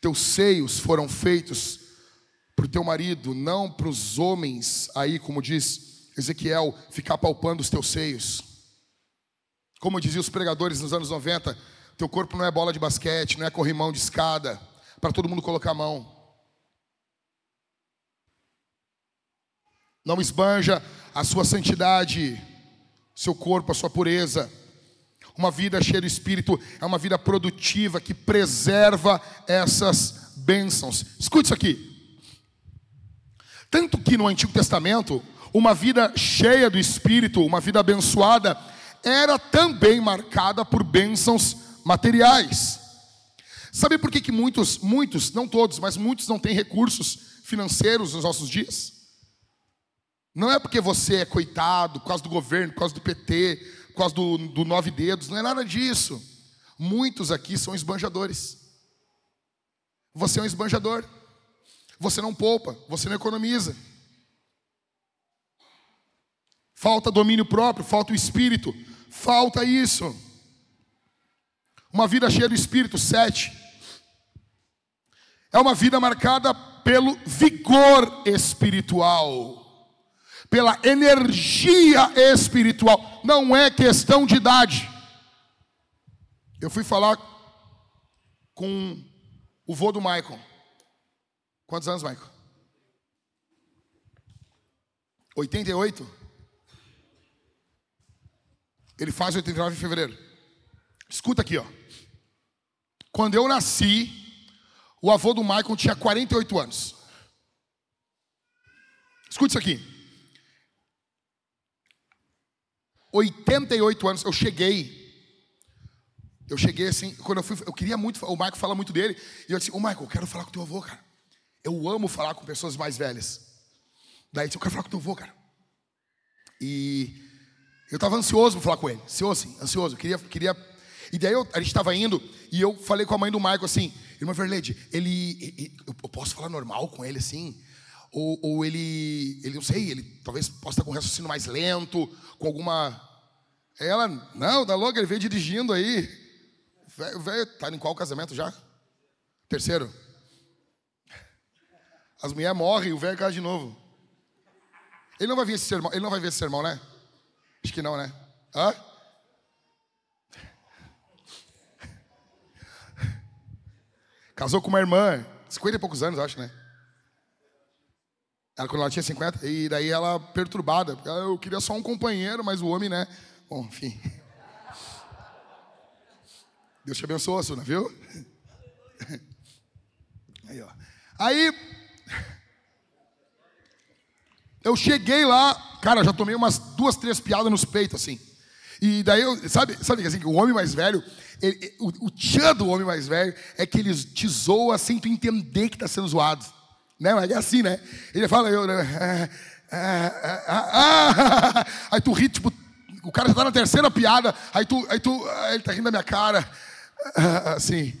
Teus seios foram feitos para o teu marido, não para os homens, aí, como diz Ezequiel, ficar palpando os teus seios. Como diziam os pregadores nos anos 90, teu corpo não é bola de basquete, não é corrimão de escada, para todo mundo colocar a mão. Não esbanja a sua santidade, seu corpo, a sua pureza. Uma vida cheia do Espírito é uma vida produtiva que preserva essas bênçãos. Escute isso aqui. Tanto que no Antigo Testamento, uma vida cheia do Espírito, uma vida abençoada, era também marcada por bênçãos materiais. Sabe por que, que muitos, muitos, não todos, mas muitos não têm recursos financeiros nos nossos dias? Não é porque você é coitado, por causa do governo, por causa do PT, por causa do, do nove dedos, não é nada disso. Muitos aqui são esbanjadores. Você é um esbanjador. Você não poupa, você não economiza. Falta domínio próprio, falta o espírito, falta isso. Uma vida cheia do espírito, sete. É uma vida marcada pelo vigor espiritual pela energia espiritual, não é questão de idade. Eu fui falar com o vô do Michael. Quantos anos, Michael? 88? Ele faz 89 em fevereiro. Escuta aqui, ó. Quando eu nasci, o avô do Michael tinha 48 anos. Escute isso aqui. 88 anos, eu cheguei. Eu cheguei assim, quando eu fui, eu queria muito, o Michael fala muito dele, e eu disse, ô Michael, eu quero falar com teu avô, cara. Eu amo falar com pessoas mais velhas. Daí eu disse, eu quero falar com teu avô, cara. E eu estava ansioso para falar com ele, ansioso, assim, ansioso, eu queria, queria. E daí eu, a gente estava indo, e eu falei com a mãe do Michael assim, irmã Verlede, ele, ele, eu posso falar normal com ele assim? ou, ou ele, ele, não sei, ele talvez possa estar com um raciocínio mais lento, com alguma. Ela, não, da louca, ele veio dirigindo aí. O velho, tá em qual casamento já? Terceiro. As mulheres morrem o velho cai de novo. Ele não vai ver esse sermão, ele não vai ver esse sermão, né? Acho que não, né? Hã? Casou com uma irmã, 50 e poucos anos, acho, né? Ela, quando ela tinha 50, e daí ela perturbada, porque eu queria só um companheiro, mas o homem, né? Bom, enfim. Deus te abençoe, Suna, viu? Aí, ó. Aí, eu cheguei lá, cara, já tomei umas duas, três piadas nos peitos, assim. E daí, eu, sabe, sabe assim, o homem mais velho, ele, o, o tchan do homem mais velho é que ele te zoa sem tu entender que está sendo zoado. Né? Mas é assim, né? Ele fala, eu, né? aí tu ri, tipo, o cara já tá na terceira piada, aí tu, aí tu, ele tá rindo da minha cara, assim.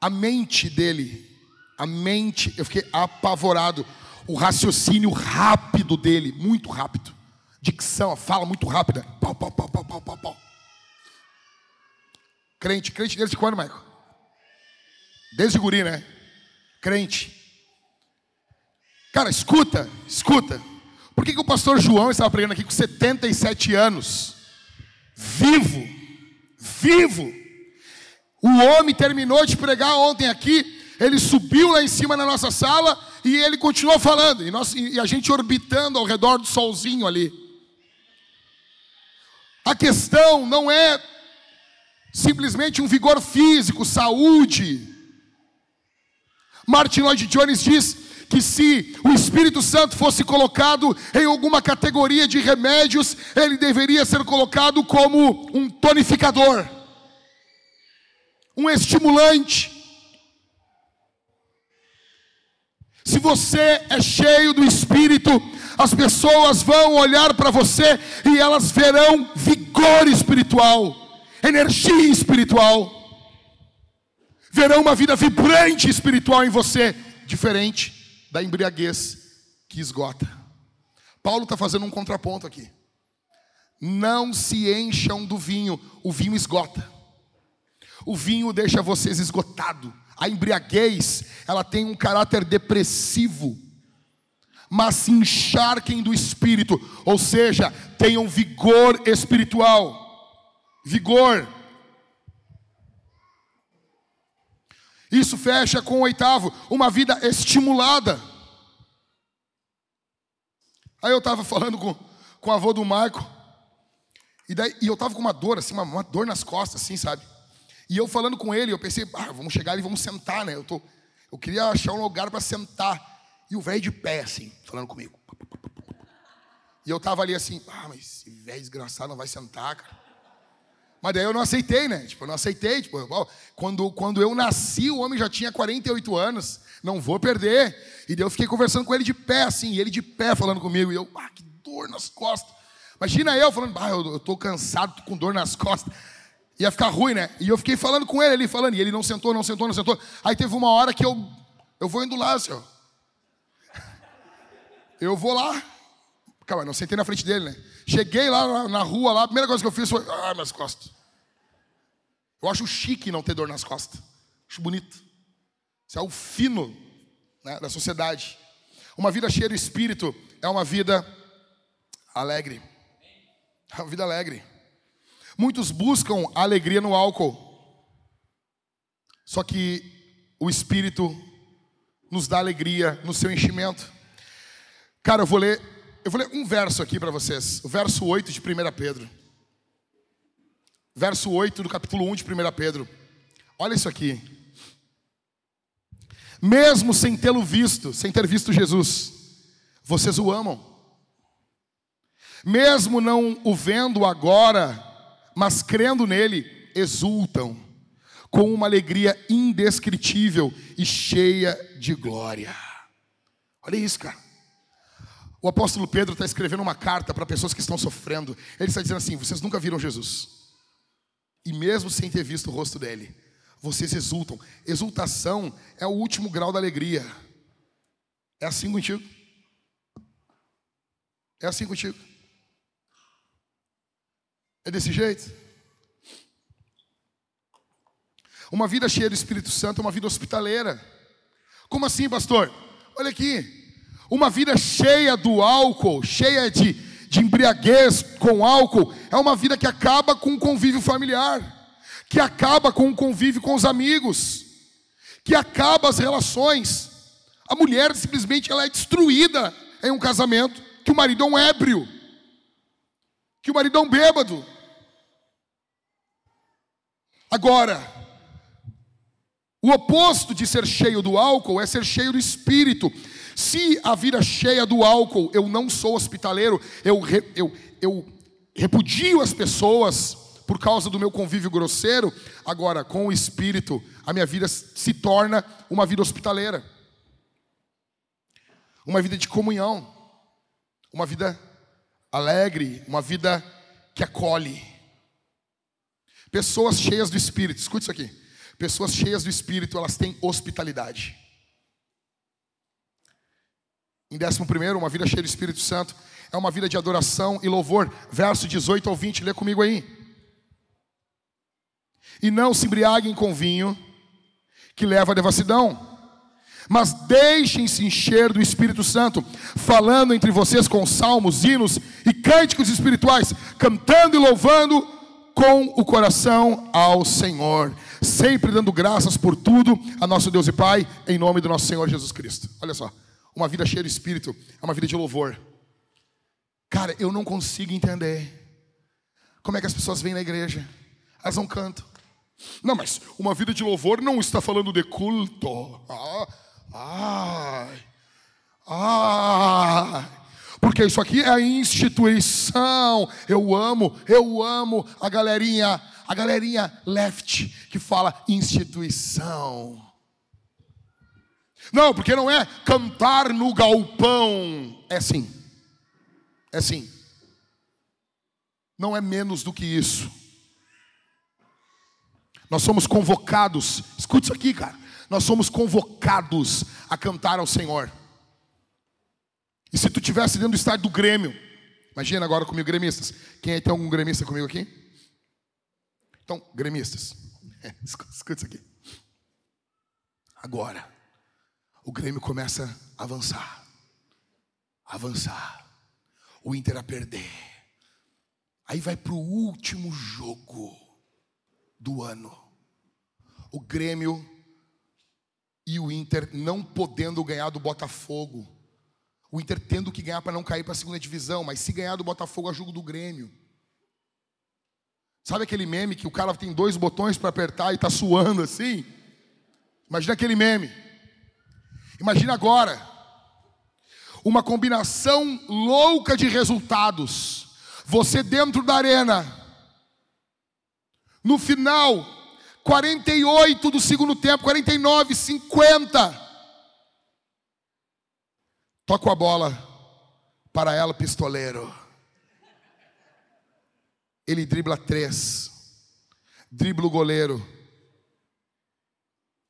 A mente dele, a mente, eu fiquei apavorado. O raciocínio rápido dele, muito rápido. Dicção, fala muito rápida. Pau, pau, pau, pau, pau, pau, pau. Crente, crente desde quando, Michael? Desde guri, né? Crente. Cara, escuta, escuta. Por que, que o pastor João estava pregando aqui com 77 anos? Vivo, vivo. O homem terminou de pregar ontem aqui, ele subiu lá em cima na nossa sala e ele continuou falando. E, nós, e a gente orbitando ao redor do solzinho ali. A questão não é simplesmente um vigor físico, saúde. Martin Lloyd Jones diz que se o Espírito Santo fosse colocado em alguma categoria de remédios, ele deveria ser colocado como um tonificador, um estimulante. Se você é cheio do Espírito, as pessoas vão olhar para você e elas verão vigor espiritual, energia espiritual verão uma vida vibrante espiritual em você, diferente da embriaguez que esgota. Paulo está fazendo um contraponto aqui. Não se encham do vinho, o vinho esgota. O vinho deixa vocês esgotado. A embriaguez, ela tem um caráter depressivo. Mas se encharquem do espírito, ou seja, tenham vigor espiritual. Vigor. Isso fecha com o oitavo, uma vida estimulada. Aí eu estava falando com, com o avô do Marco, e, daí, e eu estava com uma dor, assim, uma, uma, dor nas costas, assim, sabe? E eu falando com ele, eu pensei, ah, vamos chegar ali, vamos sentar, né? Eu, tô, eu queria achar um lugar para sentar. E o velho de pé, assim, falando comigo. E eu estava ali assim, ah, mas esse velho desgraçado não vai sentar, cara. Mas daí eu não aceitei, né? Tipo, eu não aceitei. Tipo, quando, quando eu nasci, o homem já tinha 48 anos. Não vou perder. E daí eu fiquei conversando com ele de pé, assim, e ele de pé falando comigo. E eu, ah, que dor nas costas. Imagina eu falando, ah, eu, eu tô cansado, tô com dor nas costas. Ia ficar ruim, né? E eu fiquei falando com ele ali, falando, e ele não sentou, não sentou, não sentou. Aí teve uma hora que eu, eu vou indo lá, assim, ó. Eu vou lá. Calma, não sentei na frente dele, né? Cheguei lá na, rua, lá, a primeira coisa que eu fiz foi, ah, minhas costas. Eu acho chique não ter dor nas costas. Acho bonito. Isso é o fino né, da sociedade. Uma vida cheia de espírito é uma vida alegre. É uma vida alegre. Muitos buscam alegria no álcool. Só que o espírito nos dá alegria no seu enchimento. Cara, eu vou ler, eu vou ler um verso aqui para vocês. O verso 8 de 1 Pedro. Verso 8 do capítulo 1 de 1 Pedro. Olha isso aqui mesmo sem tê-lo visto, sem ter visto Jesus, vocês o amam. Mesmo não o vendo agora, mas crendo nele, exultam com uma alegria indescritível e cheia de glória. Olha isso, cara. O apóstolo Pedro está escrevendo uma carta para pessoas que estão sofrendo. Ele está dizendo assim: vocês nunca viram Jesus. E mesmo sem ter visto o rosto dele, vocês exultam. Exultação é o último grau da alegria. É assim contigo? É assim contigo? É desse jeito? Uma vida cheia do Espírito Santo é uma vida hospitaleira. Como assim, pastor? Olha aqui. Uma vida cheia do álcool, cheia de, de embriaguez com álcool, é uma vida que acaba com o convívio familiar que acaba com o convívio com os amigos, que acaba as relações. A mulher simplesmente ela é destruída em um casamento que o marido é um ébrio, que o marido é um bêbado. Agora, o oposto de ser cheio do álcool é ser cheio do espírito. Se a vida cheia do álcool, eu não sou hospitaleiro, eu, eu, eu repudio as pessoas, por causa do meu convívio grosseiro, agora com o Espírito, a minha vida se torna uma vida hospitaleira, uma vida de comunhão, uma vida alegre, uma vida que acolhe. Pessoas cheias do Espírito, escute isso aqui. Pessoas cheias do Espírito, elas têm hospitalidade. Em décimo primeiro, uma vida cheia do Espírito Santo é uma vida de adoração e louvor. Verso 18 ao 20, lê comigo aí. E não se embriaguem com vinho, que leva à devassidão. Mas deixem-se encher do Espírito Santo, falando entre vocês com salmos, hinos e cânticos espirituais, cantando e louvando com o coração ao Senhor, sempre dando graças por tudo a nosso Deus e Pai, em nome do nosso Senhor Jesus Cristo. Olha só, uma vida cheia de Espírito é uma vida de louvor. Cara, eu não consigo entender como é que as pessoas vêm na igreja, elas não cantam, não, mas uma vida de louvor não está falando de culto. Ah, ai, ai. Porque isso aqui é a instituição. Eu amo, eu amo a galerinha, a galerinha left que fala instituição. Não, porque não é cantar no galpão. É sim. É sim. Não é menos do que isso. Nós somos convocados, escute isso aqui, cara. Nós somos convocados a cantar ao Senhor. E se tu tivesse dentro do estádio do Grêmio, Imagina agora comigo, gremistas. Quem aí tem algum gremista comigo aqui? Então, gremistas. É, escuta isso aqui. Agora, o Grêmio começa a avançar. Avançar. O Inter a perder. Aí vai para o último jogo do ano. O Grêmio e o Inter não podendo ganhar do Botafogo. O Inter tendo que ganhar para não cair para a segunda divisão, mas se ganhar do Botafogo, a jogo do Grêmio. Sabe aquele meme que o cara tem dois botões para apertar e está suando assim? Imagina aquele meme. Imagina agora uma combinação louca de resultados. Você dentro da arena. No final, 48 do segundo tempo, 49, 50. Toca a bola para ela, pistoleiro. Ele dribla três, dribla o goleiro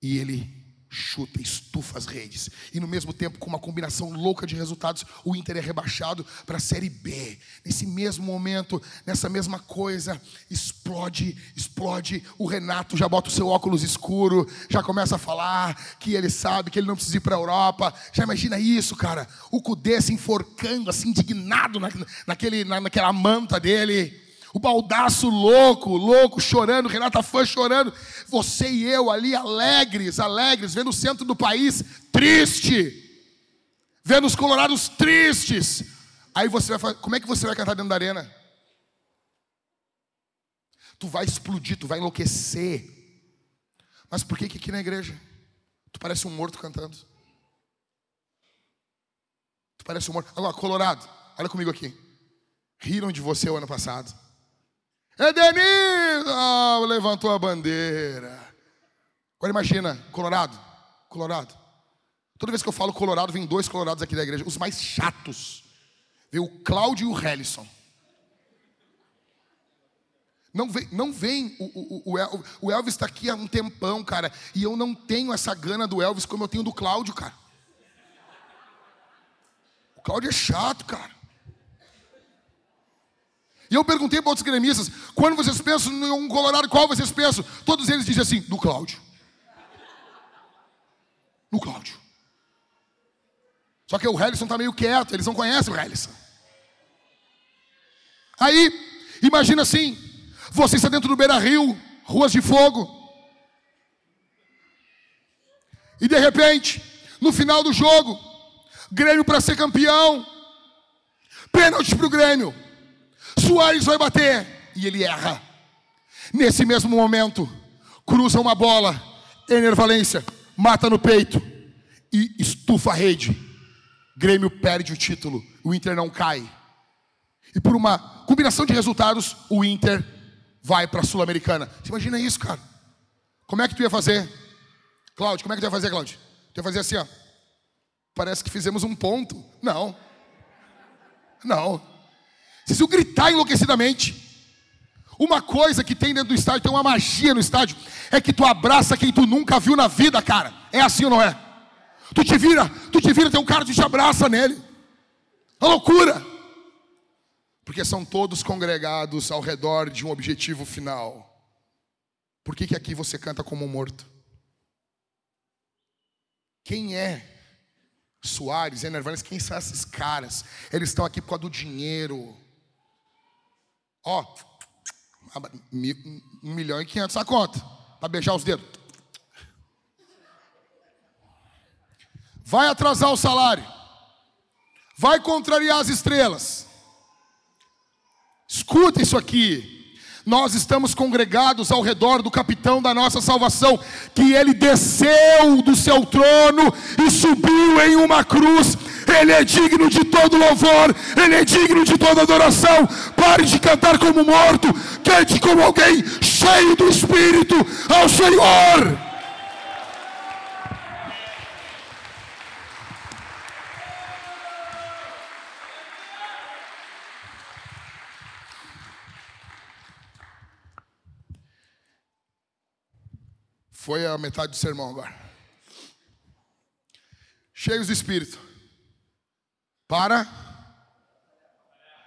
e ele chuta, estufa as redes. E no mesmo tempo, com uma combinação louca de resultados, o Inter é rebaixado para a Série B. Nesse mesmo momento, nessa mesma coisa, explode, explode. O Renato já bota o seu óculos escuro, já começa a falar que ele sabe que ele não precisa ir para a Europa. Já imagina isso, cara. O Cudê se enforcando, assim, indignado na, naquele, na, naquela manta dele. O baldaço louco, louco, chorando, Renata Fã chorando. Você e eu ali alegres, alegres, vendo o centro do país triste. Vendo os colorados tristes. Aí você vai fazer, como é que você vai cantar dentro da arena? Tu vai explodir, tu vai enlouquecer. Mas por que que aqui na igreja? Tu parece um morto cantando. Tu parece um morto. Agora, Colorado, olha comigo aqui. Riram de você o ano passado. Edenilson oh, levantou a bandeira. Agora imagina, Colorado, Colorado. Toda vez que eu falo Colorado, vem dois Colorados aqui da igreja, os mais chatos. Vem o Cláudio e o Hellison. Não vem, não vem o, o, o Elvis está aqui há um tempão, cara, e eu não tenho essa gana do Elvis como eu tenho do Cláudio, cara. O Cláudio é chato, cara. E eu perguntei para outros gremistas, quando vocês pensam em um Colorado, qual vocês pensam? Todos eles dizem assim, no Cláudio. No Cláudio. Só que o Hellison está meio quieto, eles não conhecem o Hellison. Aí, imagina assim, você está dentro do Beira Rio, ruas de fogo. E de repente, no final do jogo, Grêmio para ser campeão, pênalti para o Grêmio. Soares vai bater. E ele erra. Nesse mesmo momento, cruza uma bola. Ener Valência mata no peito e estufa a rede. Grêmio perde o título. O Inter não cai. E por uma combinação de resultados, o Inter vai para a Sul-Americana. Você imagina isso, cara? Como é que tu ia fazer? Cláudio, como é que tu ia fazer, Cláudio? Tu ia fazer assim, ó. Parece que fizemos um ponto. Não. Não. Se eu gritar enlouquecidamente. Uma coisa que tem dentro do estádio, tem uma magia no estádio, é que tu abraça quem tu nunca viu na vida, cara. É assim ou não é? Tu te vira, tu te vira, tem um cara que te abraça nele. A loucura. Porque são todos congregados ao redor de um objetivo final. Por que, que aqui você canta como um morto? Quem é Soares, Enervantes, quem são esses caras? Eles estão aqui por causa do dinheiro Ó, um milhão e quinhentos a conta, para beijar os dedos. Vai atrasar o salário. Vai contrariar as estrelas. Escuta isso aqui. Nós estamos congregados ao redor do capitão da nossa salvação, que ele desceu do seu trono e subiu em uma cruz ele é digno de todo louvor, Ele é digno de toda adoração. Pare de cantar como morto, cante como alguém cheio do Espírito ao Senhor. Foi a metade do sermão agora. Cheios de Espírito para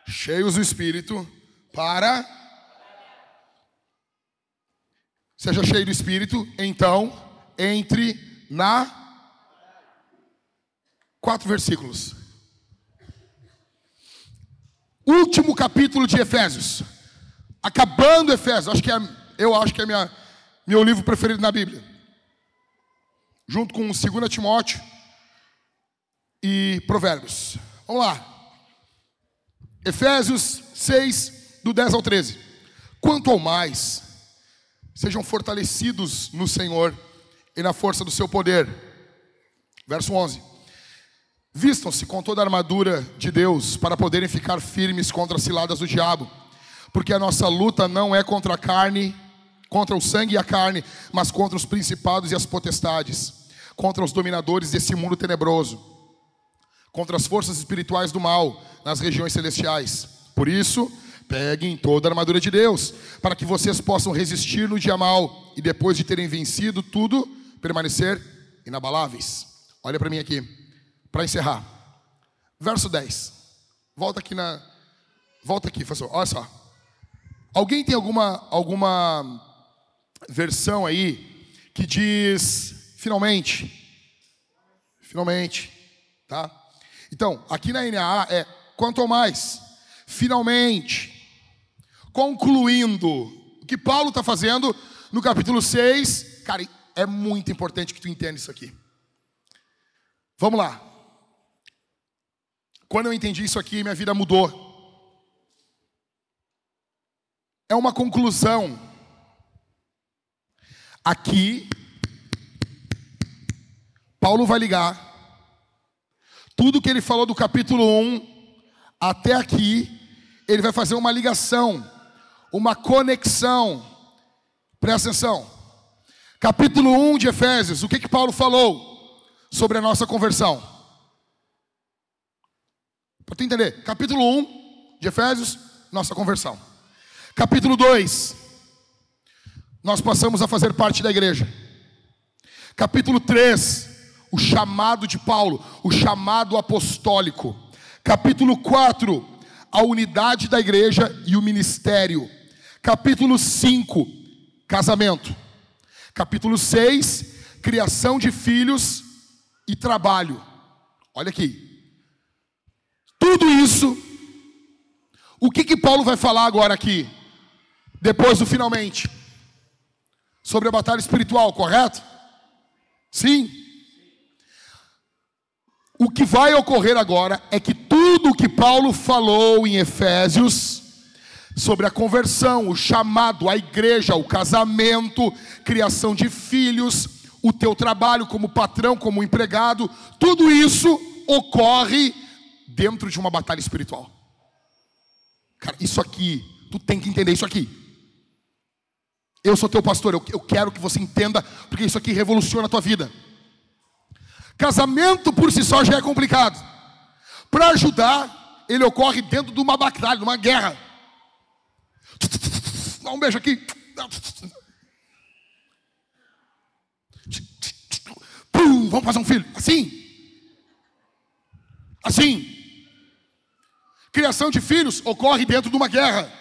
cheios do Espírito para. Seja cheio do Espírito, então entre na. Quatro versículos. Último capítulo de Efésios. Acabando Efésios. Acho que é, eu acho que é minha, meu livro preferido na Bíblia. Junto com 2 Timóteo e Provérbios. Vamos lá. Efésios 6, do 10 ao 13. Quanto ao mais, sejam fortalecidos no Senhor e na força do seu poder. Verso 11. Vistam-se com toda a armadura de Deus para poderem ficar firmes contra as ciladas do diabo, porque a nossa luta não é contra a carne, contra o sangue e a carne, mas contra os principados e as potestades, contra os dominadores desse mundo tenebroso, contra as forças espirituais do mal nas regiões celestiais. Por isso, peguem toda a armadura de Deus, para que vocês possam resistir no dia mal e depois de terem vencido tudo, permanecer inabaláveis. Olha para mim aqui, para encerrar. Verso 10. Volta aqui na. Volta aqui, professor. Olha só. Alguém tem alguma, alguma versão aí que diz finalmente? Finalmente. Tá? Então, aqui na NAA é quanto mais. Finalmente. Concluindo. O que Paulo está fazendo no capítulo 6. Cara, é muito importante que tu entenda isso aqui. Vamos lá. Quando eu entendi isso aqui, minha vida mudou. É uma conclusão. Aqui, Paulo vai ligar tudo que ele falou do capítulo 1 até aqui, ele vai fazer uma ligação, uma conexão. Presta atenção. Capítulo 1 de Efésios, o que que Paulo falou sobre a nossa conversão? Para tu entender, capítulo 1 de Efésios, nossa conversão. Capítulo 2, nós passamos a fazer parte da igreja. Capítulo 3, o chamado de Paulo, o chamado apostólico. Capítulo 4, a unidade da igreja e o ministério. Capítulo 5, casamento. Capítulo 6, criação de filhos e trabalho. Olha aqui. Tudo isso, o que que Paulo vai falar agora aqui? Depois do finalmente. Sobre a batalha espiritual, correto? Sim. O que vai ocorrer agora é que tudo o que Paulo falou em Efésios, sobre a conversão, o chamado, a igreja, o casamento, criação de filhos, o teu trabalho como patrão, como empregado, tudo isso ocorre dentro de uma batalha espiritual. Cara, isso aqui, tu tem que entender isso aqui. Eu sou teu pastor, eu, eu quero que você entenda, porque isso aqui revoluciona a tua vida. Casamento por si só já é complicado. Para ajudar, ele ocorre dentro de uma batalha, de uma guerra. Dá um beijo aqui. Pum, vamos fazer um filho. Assim. Assim. Criação de filhos ocorre dentro de uma guerra.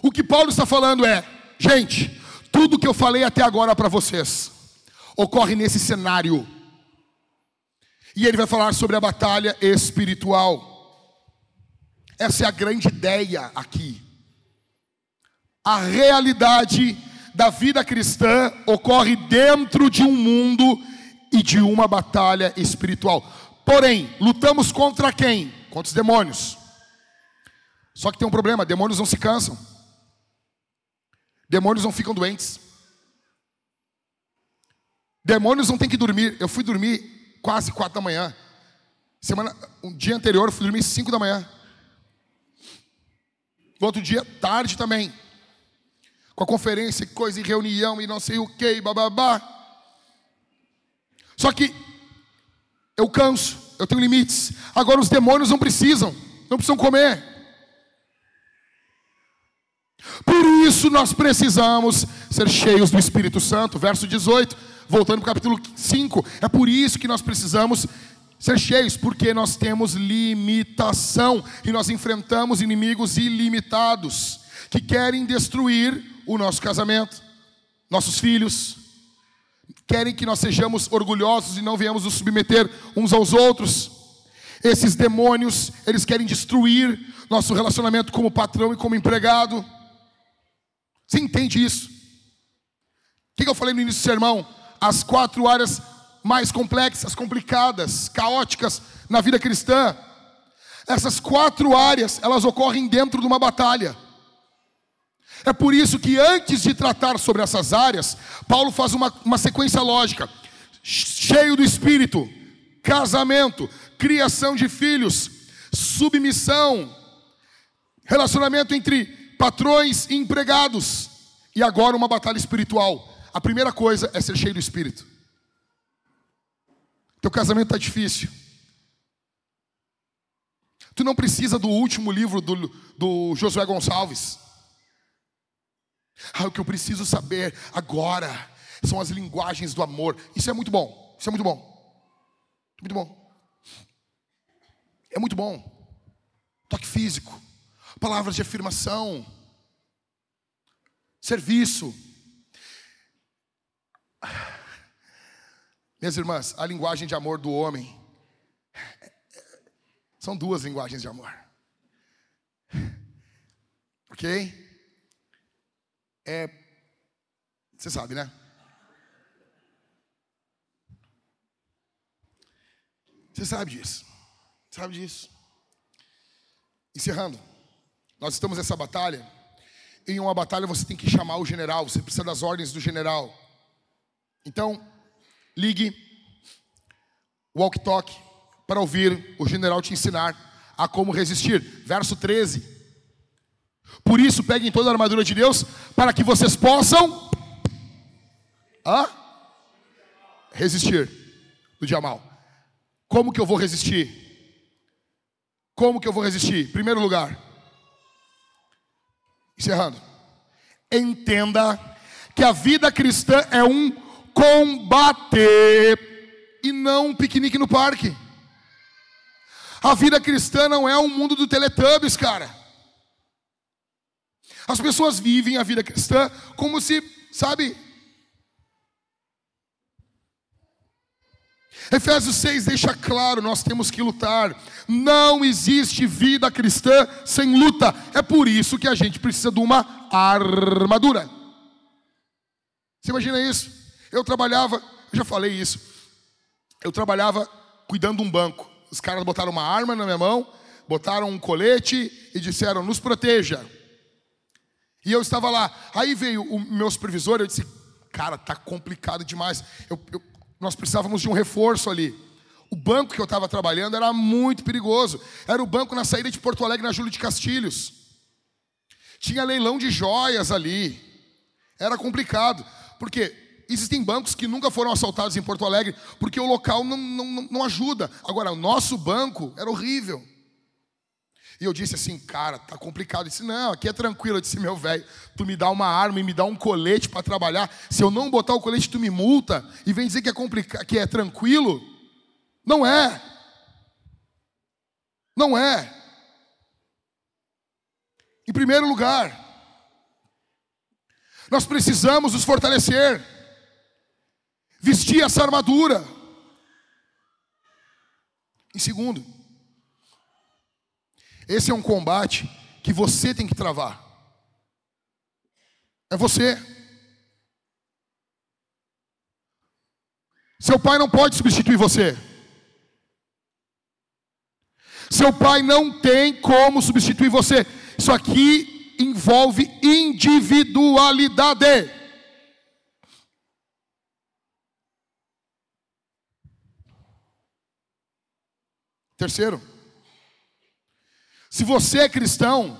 O que Paulo está falando é, gente, tudo que eu falei até agora para vocês ocorre nesse cenário. E ele vai falar sobre a batalha espiritual. Essa é a grande ideia aqui. A realidade da vida cristã ocorre dentro de um mundo e de uma batalha espiritual. Porém, lutamos contra quem? Contra os demônios. Só que tem um problema: demônios não se cansam, demônios não ficam doentes, demônios não têm que dormir. Eu fui dormir quase quatro da manhã. Semana, um dia anterior, eu fui dormir cinco da manhã. No outro dia, tarde também. Com a conferência, coisa e reunião e não sei o que, bababá. Só que eu canso, eu tenho limites. Agora os demônios não precisam, não precisam comer. Por isso nós precisamos ser cheios do Espírito Santo. Verso 18, voltando para o capítulo 5. É por isso que nós precisamos ser cheios, porque nós temos limitação e nós enfrentamos inimigos ilimitados que querem destruir o nosso casamento, nossos filhos, querem que nós sejamos orgulhosos e não venhamos nos submeter uns aos outros. Esses demônios, eles querem destruir nosso relacionamento como patrão e como empregado. Você entende isso? O que eu falei no início do sermão? As quatro áreas mais complexas, complicadas, caóticas na vida cristã. Essas quatro áreas, elas ocorrem dentro de uma batalha. É por isso que antes de tratar sobre essas áreas, Paulo faz uma, uma sequência lógica: cheio do espírito, casamento, criação de filhos, submissão, relacionamento entre patrões e empregados, e agora uma batalha espiritual. A primeira coisa é ser cheio do espírito. Teu casamento está difícil. Tu não precisa do último livro do, do Josué Gonçalves. Ah, o que eu preciso saber agora são as linguagens do amor. Isso é muito bom. Isso é muito bom. Muito bom. É muito bom. Toque físico, palavras de afirmação, serviço. Minhas irmãs, a linguagem de amor do homem são duas linguagens de amor. Ok? é. Você sabe, né? Você sabe disso. Sabe disso. Encerrando. Nós estamos nessa batalha. Em uma batalha você tem que chamar o general, você precisa das ordens do general. Então, ligue walk talk para ouvir o general te ensinar a como resistir. Verso 13. Por isso, peguem toda a armadura de Deus para que vocês possam resistir do dia mal. Como que eu vou resistir? Como que eu vou resistir? Primeiro lugar, encerrando, entenda que a vida cristã é um combater e não um piquenique no parque. A vida cristã não é um mundo do Teletubbies, cara. As pessoas vivem a vida cristã como se, sabe? Efésios 6 deixa claro, nós temos que lutar. Não existe vida cristã sem luta. É por isso que a gente precisa de uma armadura. Você imagina isso? Eu trabalhava, já falei isso. Eu trabalhava cuidando de um banco. Os caras botaram uma arma na minha mão, botaram um colete e disseram: "Nos proteja". E eu estava lá. Aí veio o meu supervisor, eu disse, cara, tá complicado demais. Eu, eu, nós precisávamos de um reforço ali. O banco que eu estava trabalhando era muito perigoso. Era o banco na saída de Porto Alegre, na Júlio de Castilhos. Tinha leilão de joias ali. Era complicado. Porque existem bancos que nunca foram assaltados em Porto Alegre, porque o local não, não, não ajuda. Agora, o nosso banco era horrível. E eu disse assim, cara, tá complicado. Ele disse, não, aqui é tranquilo. Eu disse, meu velho, tu me dá uma arma e me dá um colete para trabalhar. Se eu não botar o colete, tu me multa e vem dizer que é complicado, que é tranquilo. Não é. Não é. Em primeiro lugar, nós precisamos nos fortalecer, vestir essa armadura. Em segundo, esse é um combate que você tem que travar. É você. Seu pai não pode substituir você. Seu pai não tem como substituir você. Isso aqui envolve individualidade. Terceiro, se você é cristão,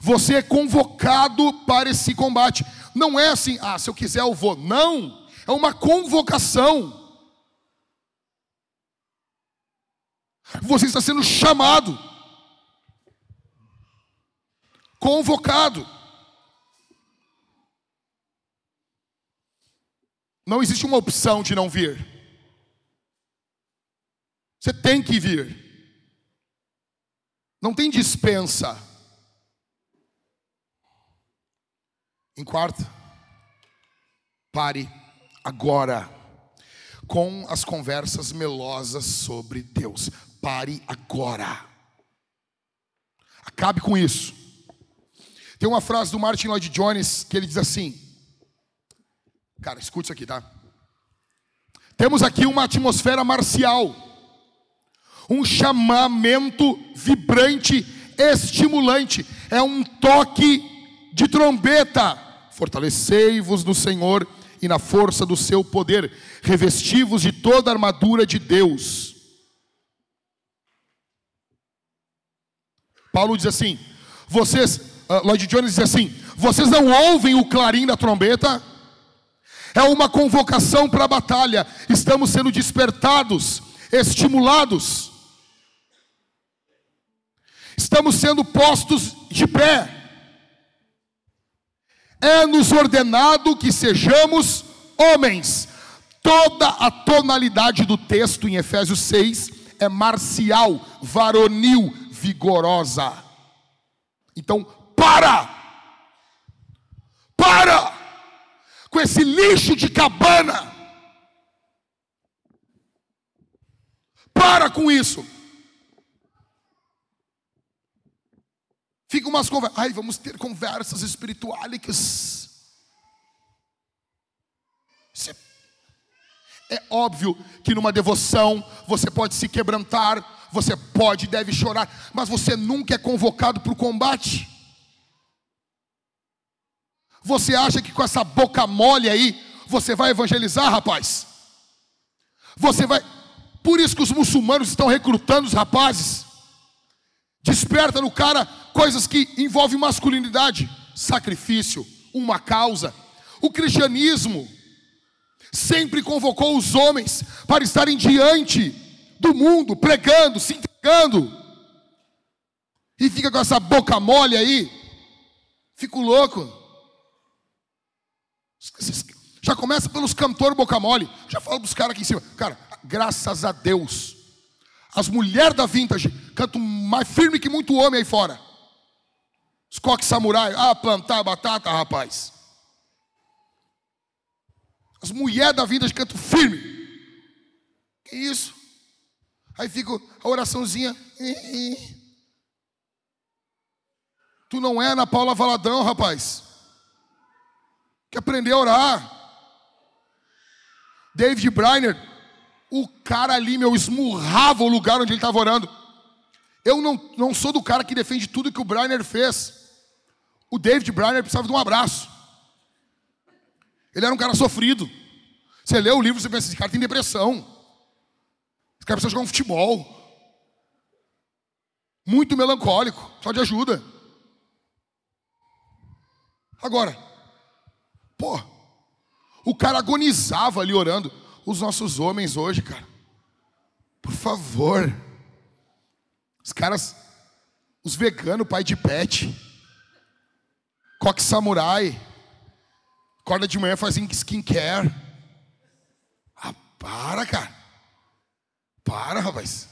você é convocado para esse combate. Não é assim, ah, se eu quiser eu vou. Não, é uma convocação. Você está sendo chamado, convocado. Não existe uma opção de não vir. Você tem que vir. Não tem dispensa. Em quarto, pare agora com as conversas melosas sobre Deus. Pare agora. Acabe com isso. Tem uma frase do Martin Lloyd Jones que ele diz assim: Cara, escute isso aqui, tá? Temos aqui uma atmosfera marcial, um chamamento vibrante, estimulante, é um toque de trombeta. Fortalecei-vos no Senhor e na força do seu poder, revestivos de toda a armadura de Deus. Paulo diz assim: vocês, uh, Lloyd Jones diz assim: vocês não ouvem o clarim da trombeta? É uma convocação para a batalha. Estamos sendo despertados, estimulados. Estamos sendo postos de pé. É-nos ordenado que sejamos homens. Toda a tonalidade do texto em Efésios 6 é marcial, varonil, vigorosa. Então, para! Para! Com esse lixo de cabana. Para com isso. Fica umas conversas. Ai, vamos ter conversas espirituais. É... é óbvio que numa devoção você pode se quebrantar, você pode e deve chorar, mas você nunca é convocado para o combate. Você acha que com essa boca mole aí, você vai evangelizar, rapaz? Você vai. Por isso que os muçulmanos estão recrutando os rapazes. Desperta no cara coisas que envolvem masculinidade, sacrifício, uma causa. O cristianismo sempre convocou os homens para estarem diante do mundo, pregando, se entregando. E fica com essa boca mole aí. Fico louco. Já começa pelos cantores boca mole. Já falo para caras aqui em cima. Cara, graças a Deus. As mulheres da vintage cantam mais firme que muito homem aí fora. Os coques samurai. Ah, plantar batata, rapaz. As mulheres da vintage cantam firme. Que isso? Aí fica a oraçãozinha. Tu não é Ana Paula Valadão, rapaz que aprender a orar. David Briner, o cara ali, meu, esmurrava o lugar onde ele estava orando. Eu não, não sou do cara que defende tudo que o Briner fez. O David Briner precisava de um abraço. Ele era um cara sofrido. Você lê o livro e você pensa, esse cara tem depressão. Esse cara precisa jogar um futebol. Muito melancólico, só de ajuda. Agora, Pô, o cara agonizava ali orando. Os nossos homens hoje, cara, por favor. Os caras, os veganos, pai de pet, coque samurai, acorda de manhã fazem skincare. Ah, para, cara. Para, rapaz.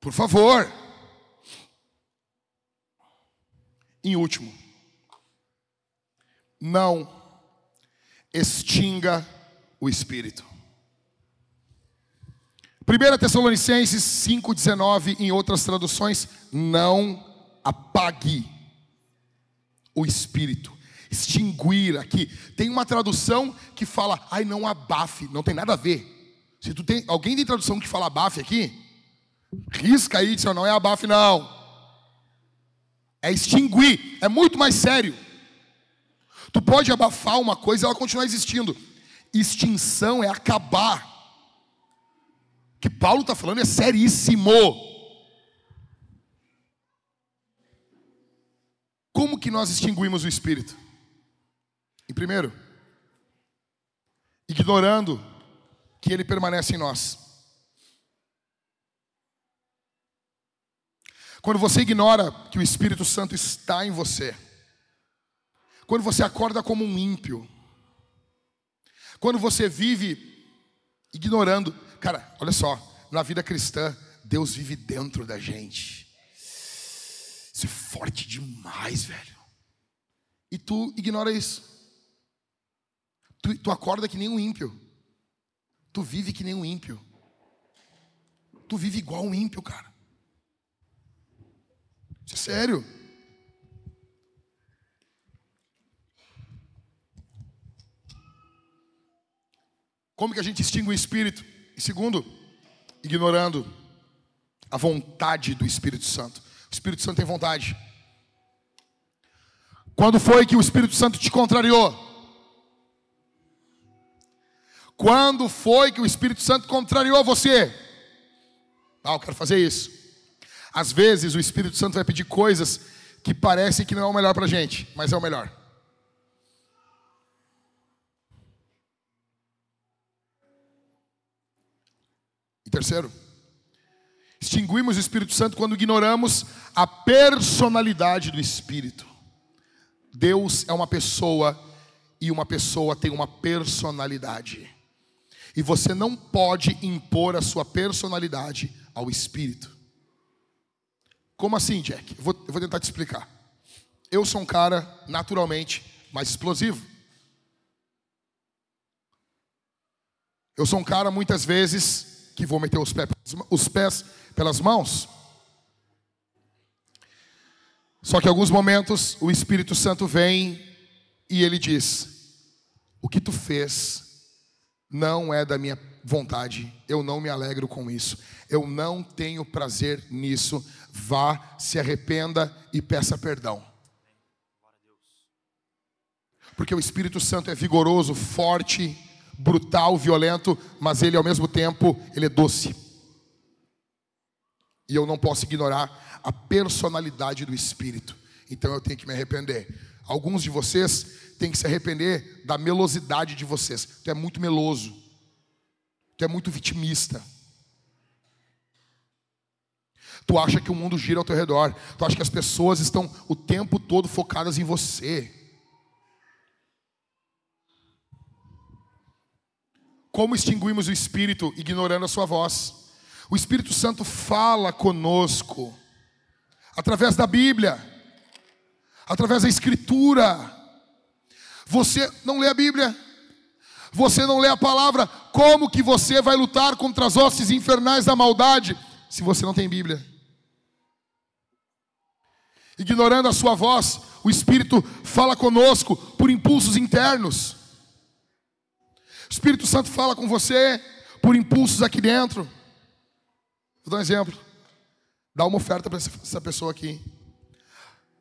Por favor. Em último, não extinga o espírito. 1 Tessalonicenses 5,19, em outras traduções, não apague o espírito. Extinguir aqui. Tem uma tradução que fala, ai, não abafe, não tem nada a ver. Se tu tem, alguém tem tradução que fala abafe aqui, risca aí, diz, não é abafe, não. É extinguir, é muito mais sério. Tu pode abafar uma coisa e ela continuar existindo. Extinção é acabar. O que Paulo está falando é seríssimo. Como que nós extinguimos o espírito? Em primeiro, ignorando que ele permanece em nós. Quando você ignora que o Espírito Santo está em você, quando você acorda como um ímpio, quando você vive ignorando. Cara, olha só, na vida cristã, Deus vive dentro da gente. Isso é forte demais, velho. E tu ignora isso. Tu, tu acorda que nem um ímpio. Tu vive que nem um ímpio. Tu vive igual um ímpio, cara. Isso é sério. Como que a gente extingue o espírito? E segundo, ignorando a vontade do Espírito Santo. O Espírito Santo tem vontade. Quando foi que o Espírito Santo te contrariou? Quando foi que o Espírito Santo contrariou você? Ah, eu quero fazer isso. Às vezes o Espírito Santo vai pedir coisas que parecem que não é o melhor para a gente, mas é o melhor. Terceiro, extinguimos o Espírito Santo quando ignoramos a personalidade do Espírito. Deus é uma pessoa e uma pessoa tem uma personalidade. E você não pode impor a sua personalidade ao Espírito. Como assim, Jack? Eu vou, eu vou tentar te explicar. Eu sou um cara naturalmente mais explosivo. Eu sou um cara muitas vezes que vou meter os pés, os pés pelas mãos. Só que em alguns momentos o Espírito Santo vem e ele diz: O que tu fez não é da minha vontade, eu não me alegro com isso, eu não tenho prazer nisso. Vá, se arrependa e peça perdão. Porque o Espírito Santo é vigoroso, forte, brutal, violento, mas ele ao mesmo tempo, ele é doce. E eu não posso ignorar a personalidade do Espírito. Então eu tenho que me arrepender. Alguns de vocês têm que se arrepender da melosidade de vocês. Tu é muito meloso. Tu é muito vitimista. Tu acha que o mundo gira ao teu redor. Tu acha que as pessoas estão o tempo todo focadas em você. Como extinguimos o Espírito ignorando a sua voz? O Espírito Santo fala conosco através da Bíblia, através da Escritura. Você não lê a Bíblia, você não lê a palavra, como que você vai lutar contra as hostes infernais da maldade se você não tem Bíblia? Ignorando a sua voz, o Espírito fala conosco por impulsos internos. Espírito Santo fala com você por impulsos aqui dentro. Vou dar um exemplo. Dá uma oferta para essa pessoa aqui.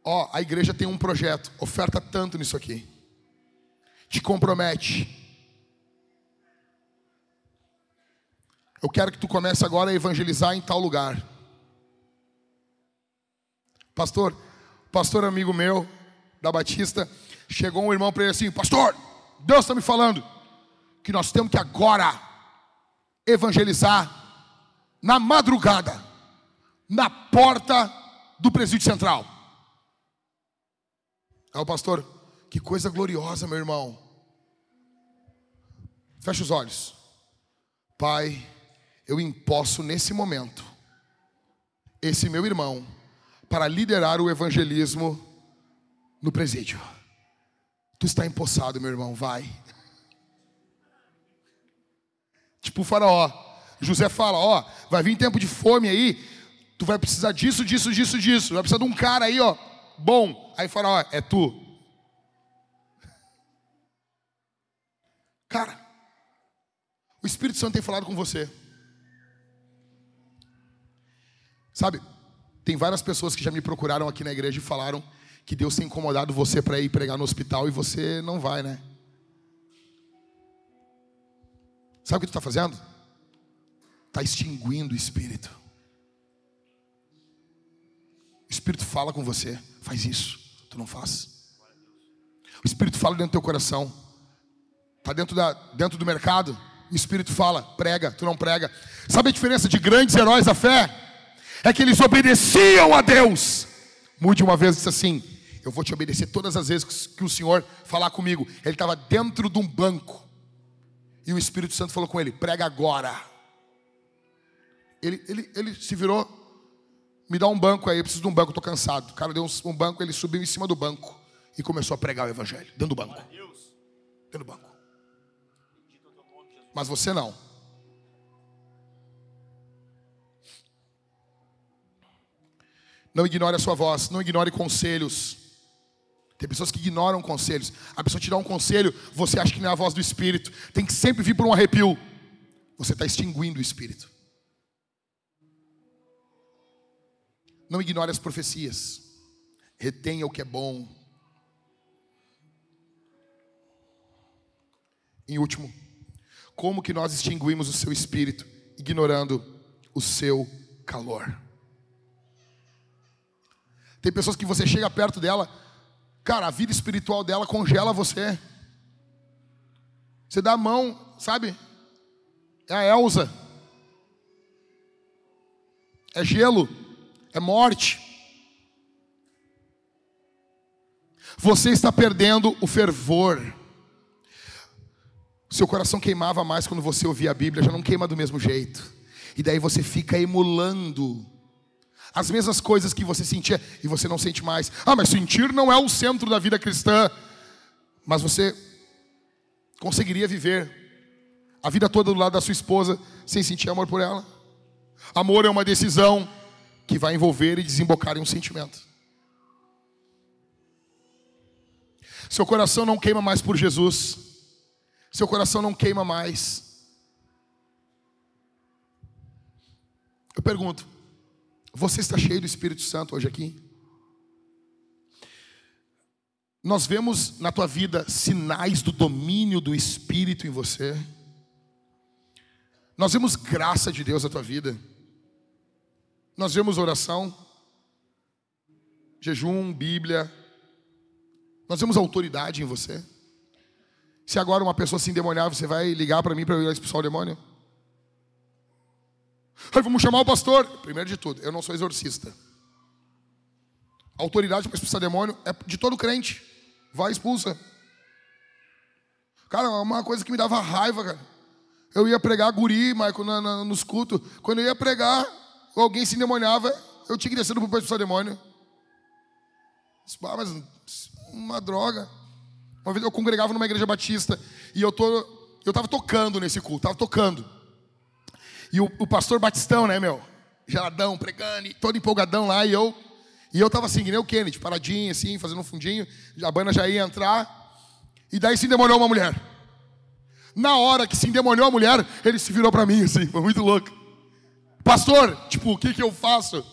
Ó, a igreja tem um projeto, oferta tanto nisso aqui. Te compromete. Eu quero que tu comece agora a evangelizar em tal lugar. Pastor, pastor amigo meu da Batista, chegou um irmão para ele assim: Pastor, Deus está me falando que nós temos que agora evangelizar na madrugada, na porta do presídio central. Aí o pastor, que coisa gloriosa, meu irmão. Fecha os olhos. Pai, eu imposto nesse momento esse meu irmão para liderar o evangelismo no presídio. Tu está empossado, meu irmão, vai. Tipo o faraó. José fala, ó, vai vir tempo de fome aí, tu vai precisar disso, disso, disso, disso. Vai precisar de um cara aí, ó, bom. Aí faraó, é tu. Cara, o Espírito Santo tem falado com você. Sabe, tem várias pessoas que já me procuraram aqui na igreja e falaram que Deus tem incomodado você para ir pregar no hospital e você não vai, né? Sabe o que tu está fazendo? Está extinguindo o Espírito. O Espírito fala com você, faz isso, tu não faz. O Espírito fala dentro do teu coração, está dentro, dentro do mercado, o Espírito fala, prega, tu não prega. Sabe a diferença de grandes heróis da fé? é que eles obedeciam a Deus. Mude uma vez disse assim: Eu vou te obedecer todas as vezes que o Senhor falar comigo. Ele estava dentro de um banco. E o Espírito Santo falou com ele: prega agora. Ele, ele, ele se virou, me dá um banco aí, eu preciso de um banco, estou cansado. O cara deu um, um banco, ele subiu em cima do banco e começou a pregar o Evangelho, dentro do banco. Dentro do banco. Mas você não. Não ignore a sua voz, não ignore conselhos. Tem pessoas que ignoram conselhos. A pessoa te dá um conselho, você acha que não é a voz do Espírito. Tem que sempre vir por um arrepio. Você está extinguindo o Espírito. Não ignore as profecias. Retenha o que é bom. Em último, como que nós extinguimos o seu espírito, ignorando o seu calor? Tem pessoas que você chega perto dela, cara, a vida espiritual dela congela você. Você dá a mão, sabe? É a Elsa. É gelo, é morte. Você está perdendo o fervor. Seu coração queimava mais quando você ouvia a Bíblia, já não queima do mesmo jeito. E daí você fica emulando as mesmas coisas que você sentia e você não sente mais. Ah, mas sentir não é o centro da vida cristã. Mas você conseguiria viver a vida toda do lado da sua esposa sem sentir amor por ela? Amor é uma decisão que vai envolver e desembocar em um sentimento. Seu coração não queima mais por Jesus. Seu coração não queima mais. Eu pergunto: você está cheio do Espírito Santo hoje aqui? Nós vemos na tua vida sinais do domínio do Espírito em você. Nós vemos graça de Deus na tua vida. Nós vemos oração, jejum, Bíblia. Nós vemos autoridade em você. Se agora uma pessoa se endemoniar, você vai ligar para mim para eu expulsar o demônio? Aí vamos chamar o pastor. Primeiro de tudo, eu não sou exorcista. A autoridade para expulsar demônio é de todo crente. Vai expulsa. Cara, uma coisa que me dava raiva, cara. Eu ia pregar guri, Michael, na, na, nos cultos. Quando eu ia pregar, alguém se endemoniava, eu tinha que descer para expulsar demônio. Ah, mas uma droga. Uma vez eu congregava numa igreja batista e eu tô, eu estava tocando nesse culto, estava tocando. E o, o, pastor Batistão, né, meu? Geladão, pregando, todo empolgadão lá. E eu e eu tava assim, que nem o Kennedy, paradinho, assim, fazendo um fundinho. A banda já ia entrar. E daí se endemoniou uma mulher. Na hora que se endemoniou a mulher, ele se virou para mim, assim, foi muito louco. Pastor, tipo, o que que eu faço?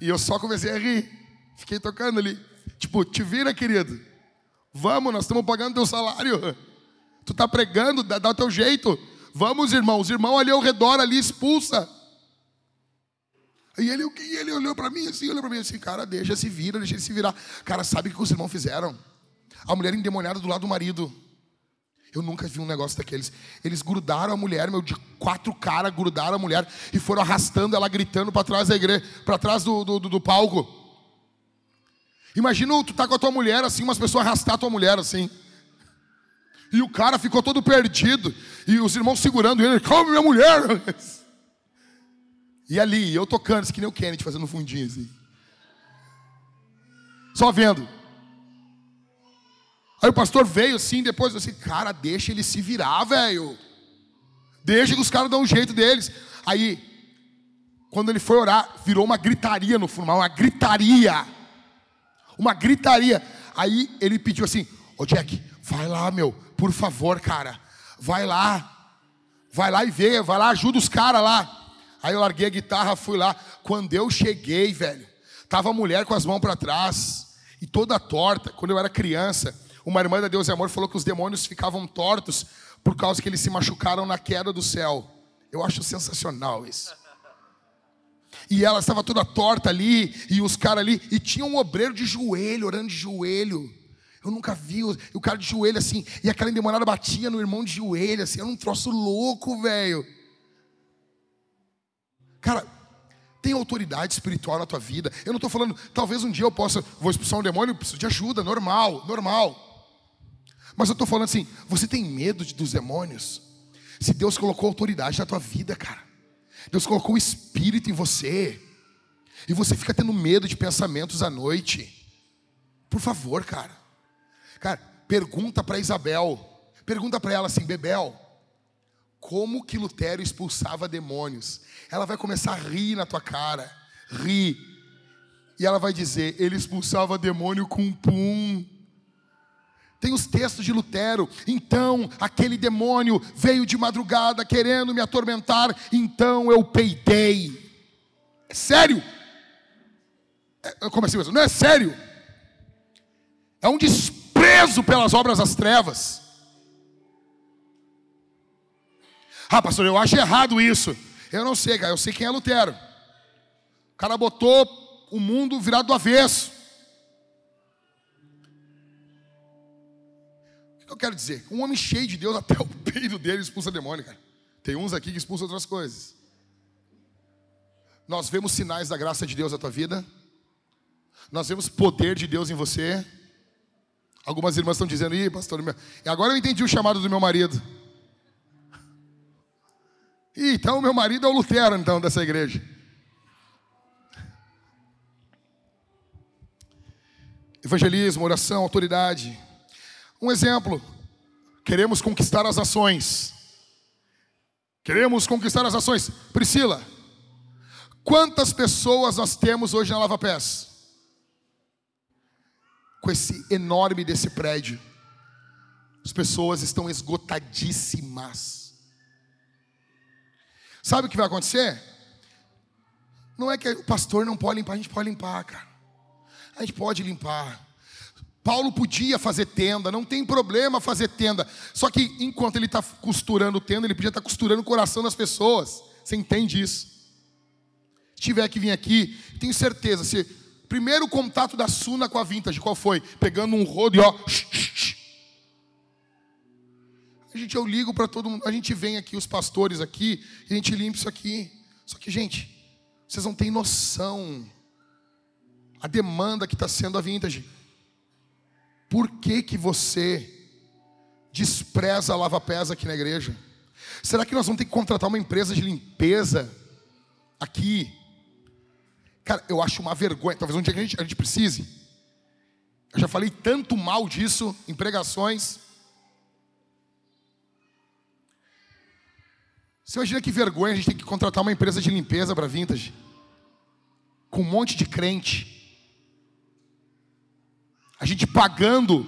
E eu só comecei a rir. Fiquei tocando ali. Tipo, te vira, querido. Vamos, nós estamos pagando teu salário. Tu tá pregando, dá, dá o teu jeito. Vamos, irmão. Os irmãos ali ao redor, ali, expulsa. E ele, e ele olhou para mim assim, olhou para mim assim, cara, deixa se vira, deixa ele se virar. Cara, sabe o que os irmãos fizeram? A mulher endemoniada do lado do marido. Eu nunca vi um negócio daqueles. Eles grudaram a mulher, meu, de quatro caras, grudaram a mulher e foram arrastando ela gritando para trás da igreja, para trás do, do, do, palco. Imagina tu tá com a tua mulher assim, umas pessoas arrastar a tua mulher assim. E o cara ficou todo perdido. E os irmãos segurando ele. Calma, minha mulher. E ali, eu tocando, que nem o Kennedy fazendo um fundinho assim. Só vendo. Aí o pastor veio assim, depois assim, cara, deixa ele se virar, velho. Deixa que os caras dão um jeito deles. Aí, quando ele foi orar, virou uma gritaria no funeral, uma gritaria. Uma gritaria. Aí ele pediu assim: Ô Jack, vai lá, meu, por favor, cara, vai lá, vai lá e vê, vai lá, ajuda os caras lá. Aí eu larguei a guitarra, fui lá. Quando eu cheguei, velho, tava a mulher com as mãos para trás e toda torta. Quando eu era criança, uma irmã da Deus e Amor falou que os demônios ficavam tortos por causa que eles se machucaram na queda do céu. Eu acho sensacional isso. E ela estava toda torta ali, e os caras ali, e tinha um obreiro de joelho, orando de joelho. Eu nunca vi o, cara de joelho assim, e aquela endemoniada batia no irmão de joelho, assim, era um troço louco, velho. Cara, tem autoridade espiritual na tua vida. Eu não estou falando, talvez um dia eu possa, vou expulsar um demônio, preciso de ajuda, normal, normal. Mas eu estou falando assim, você tem medo de, dos demônios? Se Deus colocou autoridade na tua vida, cara. Deus colocou o espírito em você. E você fica tendo medo de pensamentos à noite. Por favor, cara. Cara, pergunta para Isabel. Pergunta para ela assim, Bebel, como que Lutero expulsava demônios? Ela vai começar a rir na tua cara. Rir. E ela vai dizer, ele expulsava demônio com pum. Tem os textos de Lutero. Então, aquele demônio veio de madrugada querendo me atormentar, então eu peidei. É sério? É, como assim? Não é sério? É um desprezo pelas obras das trevas. Ah, pastor, eu acho errado isso. Eu não sei, cara, eu sei quem é Lutero. O cara botou o mundo virado do avesso. O que eu quero dizer? Um homem cheio de Deus, até o peido dele expulsa demônio, cara. Tem uns aqui que expulsam outras coisas. Nós vemos sinais da graça de Deus na tua vida. Nós vemos poder de Deus em você. Algumas irmãs estão dizendo, ih, pastor, e agora eu entendi o chamado do meu marido. Ih, então meu marido é o Lutero, então, dessa igreja. Evangelismo, oração, autoridade. Um exemplo. Queremos conquistar as ações. Queremos conquistar as ações. Priscila, quantas pessoas nós temos hoje na Lava Pés? Com esse enorme desse prédio. As pessoas estão esgotadíssimas. Sabe o que vai acontecer? Não é que o pastor não pode limpar, a gente pode limpar, cara. A gente pode limpar. Paulo podia fazer tenda, não tem problema fazer tenda. Só que enquanto ele está costurando tenda, ele podia estar tá costurando o coração das pessoas. Você entende isso? Se tiver que vir aqui, tenho certeza, se Primeiro contato da Suna com a Vintage, qual foi? Pegando um rodo e ó. A gente, eu ligo para todo mundo. A gente vem aqui, os pastores aqui, e a gente limpa isso aqui. Só que, gente, vocês não têm noção. A demanda que está sendo a Vintage. Por que, que você despreza a lava-pés aqui na igreja? Será que nós vamos ter que contratar uma empresa de limpeza aqui? Cara, eu acho uma vergonha. Talvez um dia a gente, a gente precise. Eu já falei tanto mal disso em pregações. Você imagina que vergonha a gente tem que contratar uma empresa de limpeza para vintage? Com um monte de crente. A gente pagando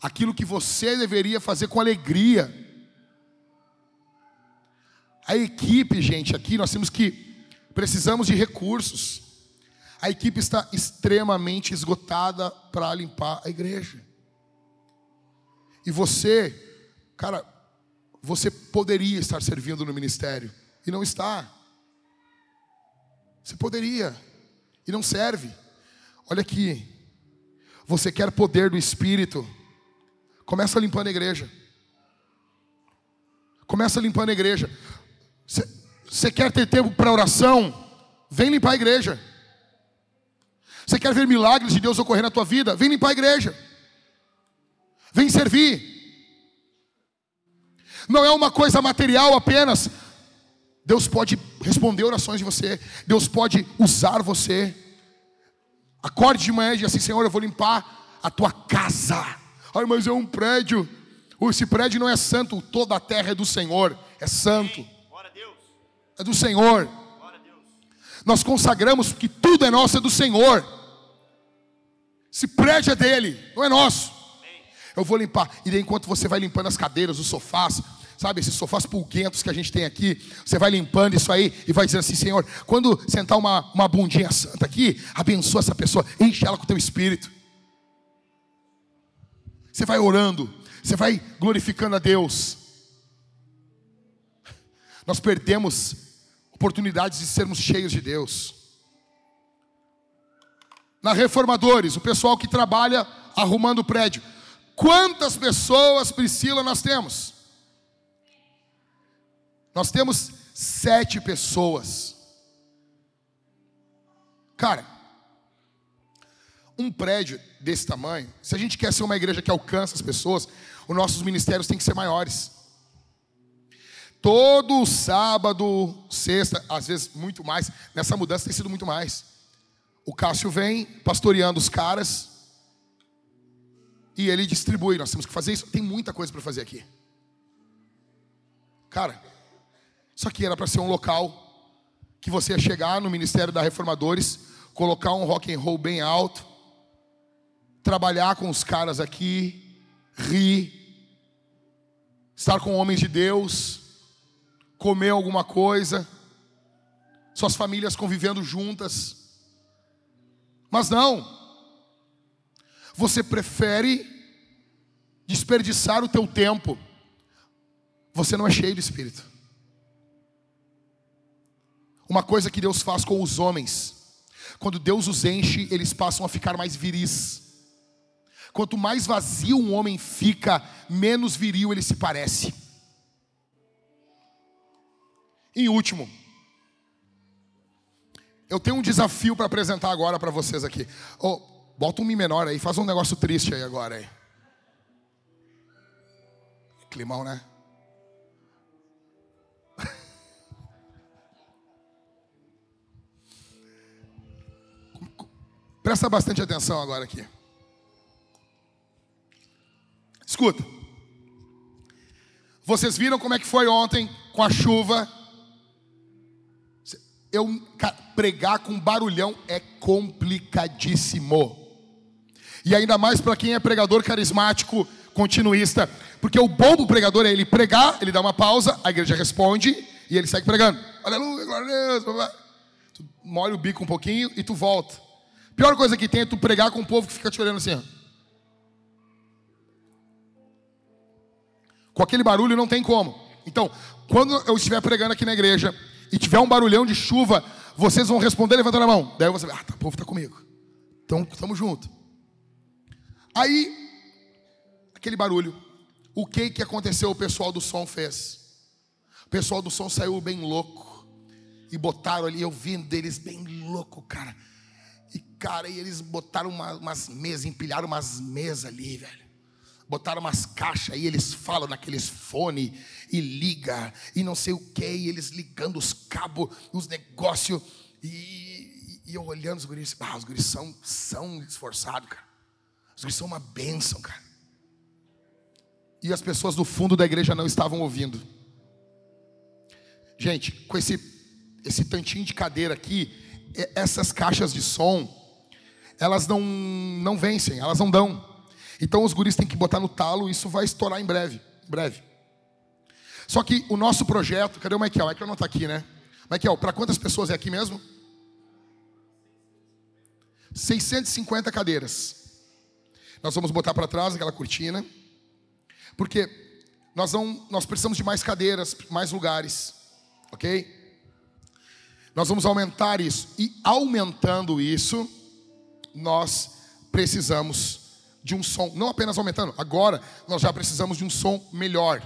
aquilo que você deveria fazer com alegria. A equipe, gente, aqui nós temos que Precisamos de recursos. A equipe está extremamente esgotada para limpar a igreja. E você, cara, você poderia estar servindo no ministério e não está. Você poderia e não serve. Olha aqui. Você quer poder do Espírito? Começa limpando a igreja. Começa limpando a igreja. Você, você quer ter tempo para oração? Vem limpar a igreja. Você quer ver milagres de Deus ocorrer na tua vida? Vem limpar a igreja. Vem servir. Não é uma coisa material apenas. Deus pode responder orações de você. Deus pode usar você. Acorde de manhã e diga assim: Senhor, eu vou limpar a tua casa. Ai, mas é um prédio. Esse prédio não é santo. Toda a terra é do Senhor. É santo é do Senhor. Nós consagramos que tudo é nosso, é do Senhor. Se prédio é dele, não é nosso. Eu vou limpar. E enquanto você vai limpando as cadeiras, os sofás, sabe, esses sofás pulguentos que a gente tem aqui, você vai limpando isso aí e vai dizendo assim: Senhor, quando sentar uma, uma bundinha santa aqui, abençoa essa pessoa, enche ela com o teu espírito. Você vai orando, você vai glorificando a Deus. Nós perdemos oportunidades de sermos cheios de Deus. Na Reformadores, o pessoal que trabalha arrumando o prédio. Quantas pessoas, Priscila, nós temos? Nós temos sete pessoas. Cara, um prédio desse tamanho, se a gente quer ser uma igreja que alcança as pessoas, os nossos ministérios têm que ser maiores. Todo sábado, sexta, às vezes muito mais. Nessa mudança tem sido muito mais. O Cássio vem pastoreando os caras e ele distribui. Nós temos que fazer isso. Tem muita coisa para fazer aqui. Cara, isso aqui era para ser um local que você ia chegar no Ministério da Reformadores, colocar um rock and roll bem alto, trabalhar com os caras aqui, rir, estar com homens de Deus, comer alguma coisa, suas famílias convivendo juntas. Mas não. Você prefere desperdiçar o teu tempo. Você não é cheio de espírito. Uma coisa que Deus faz com os homens, quando Deus os enche, eles passam a ficar mais viris. Quanto mais vazio um homem fica, menos viril ele se parece. Em último, eu tenho um desafio para apresentar agora para vocês aqui. Oh, bota um mi menor aí, faz um negócio triste aí agora aí. Climão, né? Presta bastante atenção agora aqui. Escuta. Vocês viram como é que foi ontem com a chuva? Eu pregar com barulhão é complicadíssimo. E ainda mais para quem é pregador carismático, continuista, porque o bom do pregador é ele pregar, ele dá uma pausa, a igreja responde e ele segue pregando. Aleluia, glória a Deus. Tu molha o bico um pouquinho e tu volta. Pior coisa que tem é tu pregar com um povo que fica te olhando assim. Com aquele barulho não tem como. Então, quando eu estiver pregando aqui na igreja e tiver um barulhão de chuva, vocês vão responder levantando a mão. Daí você vai, ah, tá, o povo está comigo. Então, estamos juntos. Aí, aquele barulho. O que que aconteceu? O pessoal do som fez. O pessoal do som saiu bem louco. E botaram ali, eu vi deles bem louco, cara e, cara, e eles botaram uma, umas mesas, empilharam umas mesas ali, velho. Botaram umas caixas aí, eles falam naqueles fone e liga e não sei o que, e eles ligando os cabos, os negócios. E, e, eu olhando os guris, ah, os guris são, são esforçados, cara. Os guris são uma bênção, cara. E as pessoas do fundo da igreja não estavam ouvindo. Gente, com esse, esse tantinho de cadeira aqui, essas caixas de som, elas não, não vencem, elas não dão. Então os guris têm que botar no talo, isso vai estourar em breve, breve. Só que o nosso projeto, cadê o Michael? O Michael não está aqui, né? Michael, para quantas pessoas é aqui mesmo? 650 cadeiras. Nós vamos botar para trás aquela cortina, porque nós, não, nós precisamos de mais cadeiras, mais lugares, ok? Nós vamos aumentar isso. E aumentando isso, nós precisamos de um som, não apenas aumentando, agora nós já precisamos de um som melhor.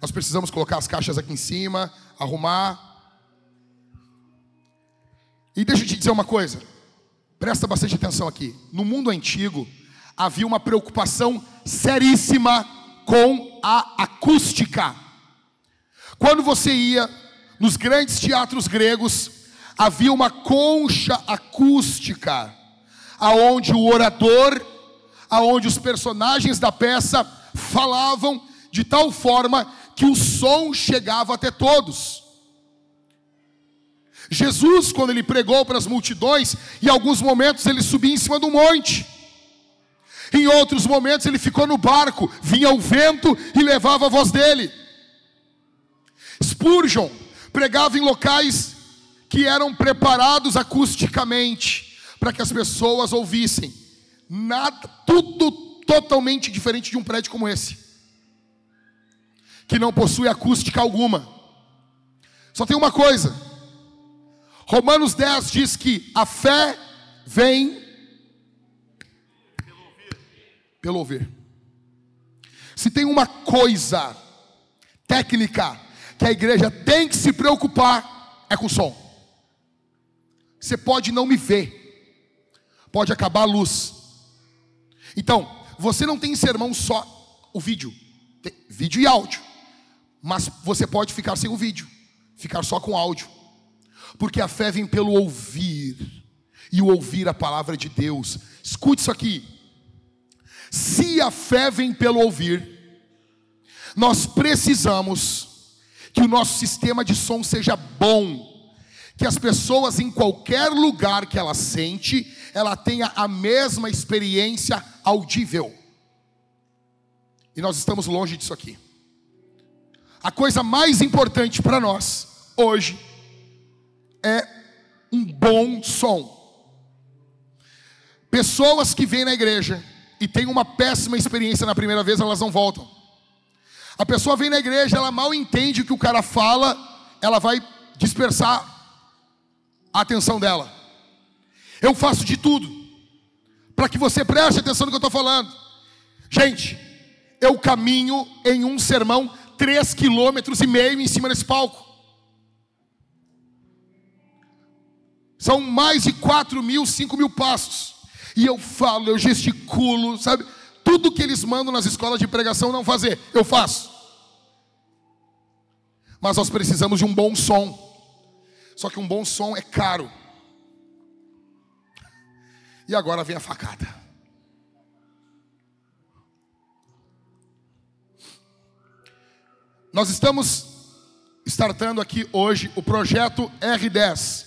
Nós precisamos colocar as caixas aqui em cima, arrumar. E deixa eu te dizer uma coisa, presta bastante atenção aqui. No mundo antigo, havia uma preocupação seríssima com a acústica. Quando você ia nos grandes teatros gregos havia uma concha acústica, aonde o orador, aonde os personagens da peça falavam de tal forma que o som chegava até todos. Jesus, quando ele pregou para as multidões, em alguns momentos ele subia em cima do monte. Em outros momentos ele ficou no barco, vinha o vento e levava a voz dele. Spurgeon, pregava em locais que eram preparados acusticamente para que as pessoas ouvissem. Nada, tudo totalmente diferente de um prédio como esse, que não possui acústica alguma. Só tem uma coisa. Romanos 10 diz que a fé vem pelo ouvir. Pelo ouvir. Se tem uma coisa técnica que a igreja tem que se preocupar é com o som. Você pode não me ver, pode acabar a luz. Então, você não tem sermão só o vídeo, tem vídeo e áudio. Mas você pode ficar sem o vídeo, ficar só com áudio. Porque a fé vem pelo ouvir, e o ouvir a palavra de Deus. Escute isso aqui. Se a fé vem pelo ouvir, nós precisamos que o nosso sistema de som seja bom, que as pessoas em qualquer lugar que ela sente, ela tenha a mesma experiência audível. E nós estamos longe disso aqui. A coisa mais importante para nós hoje é um bom som. Pessoas que vêm na igreja e têm uma péssima experiência na primeira vez, elas não voltam. A pessoa vem na igreja, ela mal entende o que o cara fala, ela vai dispersar a atenção dela. Eu faço de tudo para que você preste atenção no que eu estou falando. Gente, eu caminho em um sermão três quilômetros e meio em cima desse palco. São mais de quatro mil, cinco mil passos. E eu falo, eu gesticulo, sabe? Tudo que eles mandam nas escolas de pregação não fazer, eu faço. Mas nós precisamos de um bom som. Só que um bom som é caro. E agora vem a facada. Nós estamos startando aqui hoje o projeto R10.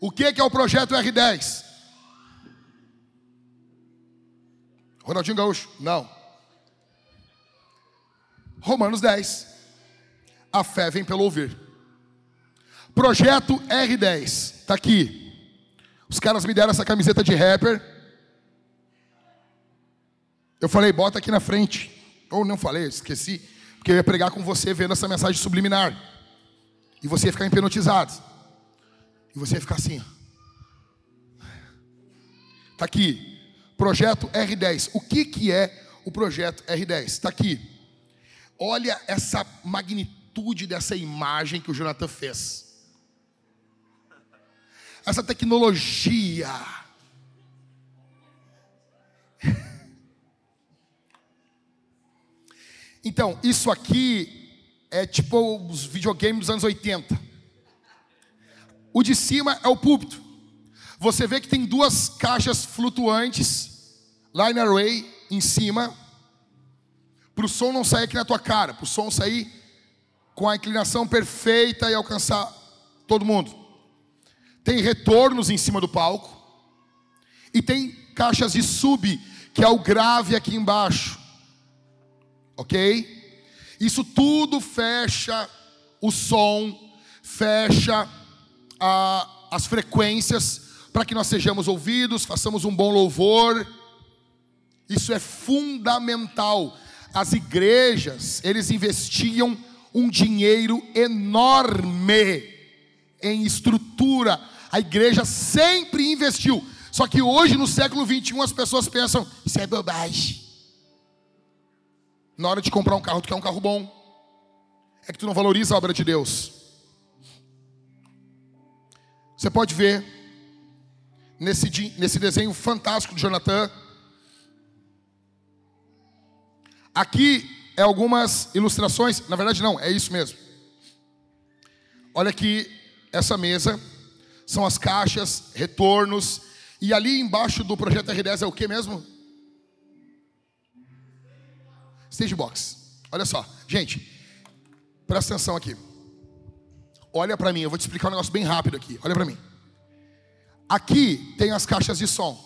O que é o projeto R10? Ronaldinho Gaúcho? Não. Romanos 10. A fé vem pelo ouvir. Projeto R10. Está aqui. Os caras me deram essa camiseta de rapper. Eu falei, bota aqui na frente. Ou não falei, esqueci. Porque eu ia pregar com você vendo essa mensagem subliminar. E você ia ficar hipnotizado. E você ia ficar assim. Está aqui. Projeto R10. O que, que é o projeto R10? Está aqui. Olha essa magnitude dessa imagem que o Jonathan fez. Essa tecnologia. Então, isso aqui é tipo os videogames dos anos 80. O de cima é o púlpito. Você vê que tem duas caixas flutuantes, line array, em cima, para o som não sair aqui na tua cara, para o som sair com a inclinação perfeita e alcançar todo mundo. Tem retornos em cima do palco, e tem caixas de sub, que é o grave aqui embaixo, ok? Isso tudo fecha o som, fecha a, as frequências para que nós sejamos ouvidos, façamos um bom louvor. Isso é fundamental. As igrejas, eles investiam um dinheiro enorme em estrutura. A igreja sempre investiu. Só que hoje, no século 21, as pessoas pensam: isso é bobagem. Na hora de comprar um carro, tu quer um carro bom. É que tu não valoriza a obra de Deus. Você pode ver nesse, nesse desenho fantástico de Jonathan. Aqui é algumas ilustrações, na verdade não, é isso mesmo. Olha aqui essa mesa, são as caixas, retornos, e ali embaixo do projeto R10 é o que mesmo? Stage box. Olha só, gente, presta atenção aqui. Olha para mim, eu vou te explicar um negócio bem rápido aqui. Olha para mim. Aqui tem as caixas de som.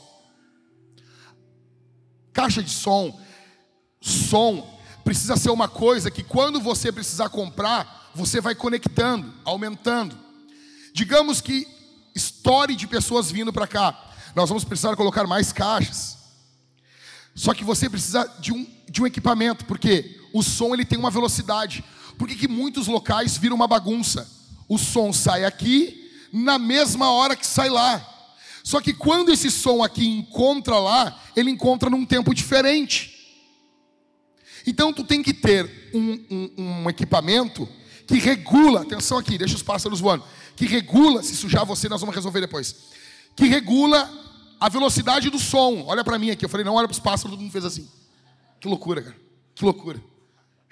Caixa de som, som precisa ser uma coisa que quando você precisar comprar, você vai conectando, aumentando. Digamos que estoure de pessoas vindo para cá. Nós vamos precisar colocar mais caixas. Só que você precisa de um, de um equipamento, porque o som ele tem uma velocidade. Por que, que muitos locais viram uma bagunça? o som sai aqui na mesma hora que sai lá. Só que quando esse som aqui encontra lá, ele encontra num tempo diferente. Então tu tem que ter um, um, um equipamento que regula, atenção aqui, deixa os pássaros voando, que regula, se sujar você nós vamos resolver depois, que regula a velocidade do som. Olha para mim aqui, eu falei, não olha para os pássaros, todo mundo fez assim. Que loucura, cara. Que loucura.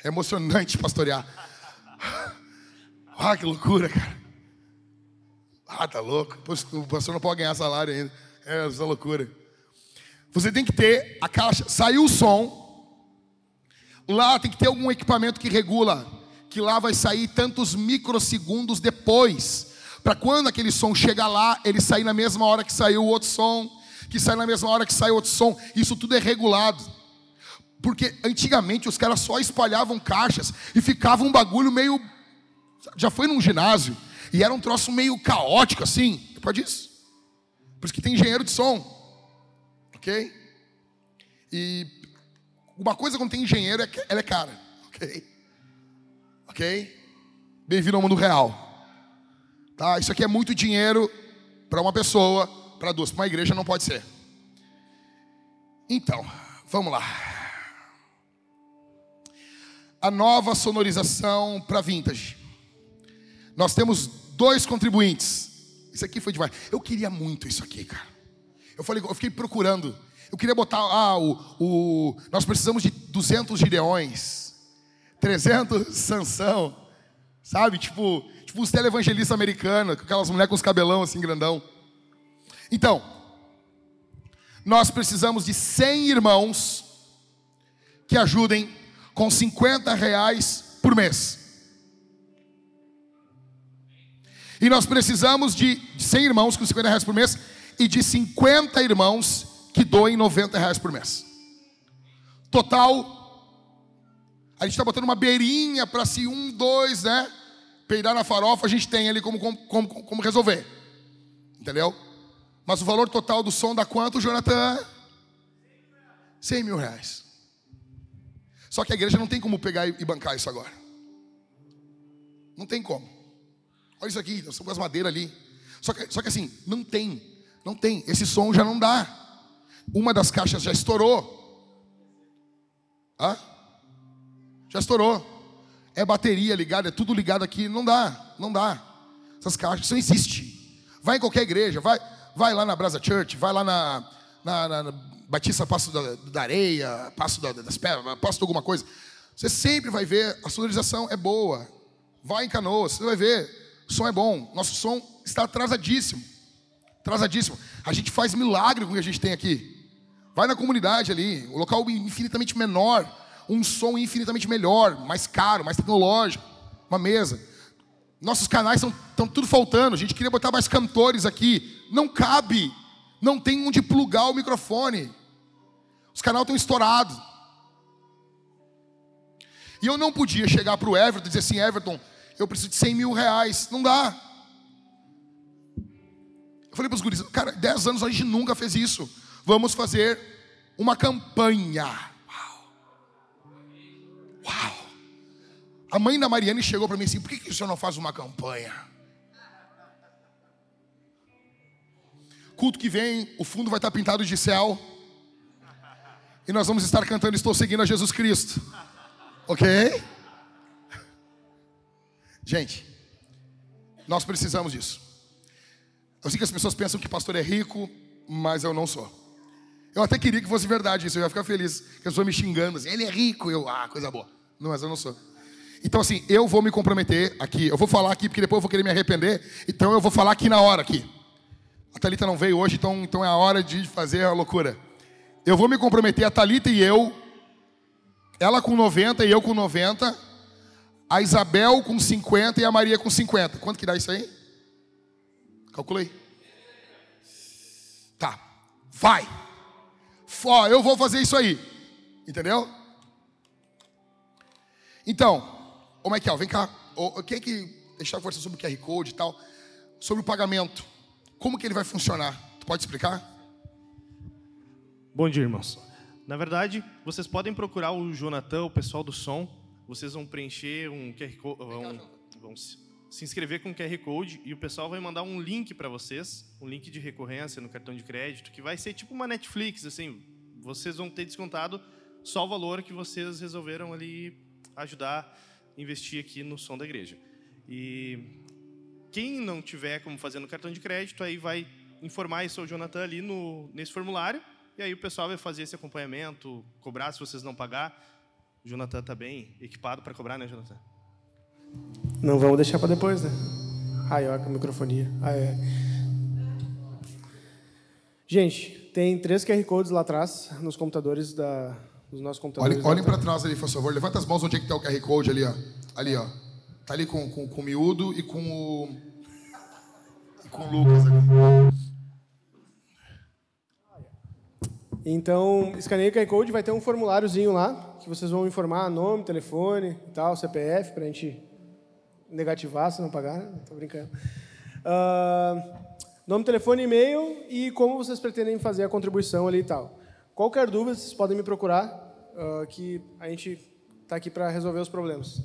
É emocionante pastorear. Ah, que loucura, cara. Ah, tá louco. O pastor não pode ganhar salário ainda. É, essa loucura. Você tem que ter a caixa. Saiu o som. Lá tem que ter algum equipamento que regula. Que lá vai sair tantos microsegundos depois. Para quando aquele som chegar lá, ele sair na mesma hora que saiu o outro som. Que sai na mesma hora que sai o outro som. Isso tudo é regulado. Porque antigamente os caras só espalhavam caixas e ficava um bagulho meio. Já foi num ginásio e era um troço meio caótico assim. Depois disso. Por isso que tem engenheiro de som. Ok? E uma coisa quando tem engenheiro, é ela é cara. Ok? Ok? Bem-vindo ao mundo real. Tá? Isso aqui é muito dinheiro para uma pessoa, para duas. Para uma igreja não pode ser. Então, vamos lá. A nova sonorização para vintage. Nós temos dois contribuintes. Isso aqui foi demais. Eu queria muito isso aqui, cara. Eu falei, eu fiquei procurando. Eu queria botar, ah, o, o nós precisamos de 200 gideões, 300 Sansão, sabe? Tipo, tipo os televangelistas americanos, aquelas mulheres com os cabelão assim grandão. Então, nós precisamos de 100 irmãos que ajudem com 50 reais por mês. E nós precisamos de 100 irmãos com 50 reais por mês e de 50 irmãos que doem 90 reais por mês. Total, a gente está botando uma beirinha para se um, dois, né? Peidar na farofa, a gente tem ali como, como, como resolver. Entendeu? Mas o valor total do som dá quanto, Jonathan? 100 mil reais. Só que a igreja não tem como pegar e bancar isso agora. Não tem como. Olha isso aqui, com as madeiras ali. Só que, só que assim, não tem. Não tem. Esse som já não dá. Uma das caixas já estourou. Hã? Já estourou. É bateria ligada, é tudo ligado aqui. Não dá. Não dá. Essas caixas, não existe. Vai em qualquer igreja, vai, vai lá na Brasa Church, vai lá na, na, na, na Batista Passo da, da, Areia, Passo da, das Pedras, Passo de alguma coisa. Você sempre vai ver, a sonorização é boa. Vai em Canoas, você vai ver, o som é bom. Nosso som está atrasadíssimo. Atrasadíssimo. A gente faz milagre com o que a gente tem aqui. Vai na comunidade ali, o um local infinitamente menor, um som infinitamente melhor, mais caro, mais tecnológico, uma mesa. Nossos canais estão tudo faltando. A gente queria botar mais cantores aqui. Não cabe. Não tem onde plugar o microfone. Os canais estão estourados. E eu não podia chegar para o Everton e dizer assim, Everton, eu preciso de 100 mil reais. Não dá. Eu falei para os guris, cara, 10 anos a gente nunca fez isso. Vamos fazer uma campanha. Uau. A mãe da Mariane chegou para mim assim: por que, que o senhor não faz uma campanha? Culto que vem, o fundo vai estar pintado de céu. E nós vamos estar cantando Estou seguindo a Jesus Cristo. Ok? Gente, nós precisamos disso. Eu sei que as pessoas pensam que pastor é rico, mas eu não sou. Eu até queria que fosse verdade isso, eu ia ficar feliz. Que as pessoas me xingando assim, ele é rico, eu, ah, coisa boa. Não, mas eu não sou. Então, assim, eu vou me comprometer aqui. Eu vou falar aqui, porque depois eu vou querer me arrepender. Então, eu vou falar aqui na hora, aqui. A Thalita não veio hoje, então, então é a hora de fazer a loucura. Eu vou me comprometer, a Thalita e eu, ela com 90 e eu com 90, a Isabel com 50 e a Maria com 50. Quanto que dá isso aí? Calculei. Tá. Vai. Ó, eu vou fazer isso aí. Entendeu? Então, ô Michael, vem cá. Quem é que deixar conversar sobre o QR Code e tal? Sobre o pagamento. Como que ele vai funcionar? Tu pode explicar? Bom dia, irmãos. Na verdade, vocês podem procurar o Jonathan, o pessoal do som. Vocês vão preencher um QR Code. Vão, vão se inscrever com o QR Code e o pessoal vai mandar um link para vocês, um link de recorrência no cartão de crédito, que vai ser tipo uma Netflix, assim, vocês vão ter descontado só o valor que vocês resolveram ali ajudar investir aqui no som da igreja. E quem não tiver como fazer no cartão de crédito, aí vai informar isso ao Jonathan ali no, nesse formulário, e aí o pessoal vai fazer esse acompanhamento, cobrar se vocês não pagar. O Jonathan está bem equipado para cobrar, né, Jonathan? Não vamos deixar para depois, né? Ai, olha a microfonia. Ah, é. Gente, tem três QR Codes lá atrás, nos computadores da, nos nossos computadores. Olhem, olhem para trás ali, por favor. Levanta as mãos onde é que está o QR Code ali, ó. Ali, ó. Tá ali com, com, com o miúdo e com o. E com o Lucas ali. Então, escaneia o QR Code, vai ter um formuláriozinho lá, que vocês vão informar nome, telefone e tal, CPF, para a gente negativar se não pagar, né? Tô brincando. Uh, nome, telefone, e-mail e como vocês pretendem fazer a contribuição ali e tal. Qualquer dúvida, vocês podem me procurar, uh, que a gente está aqui para resolver os problemas.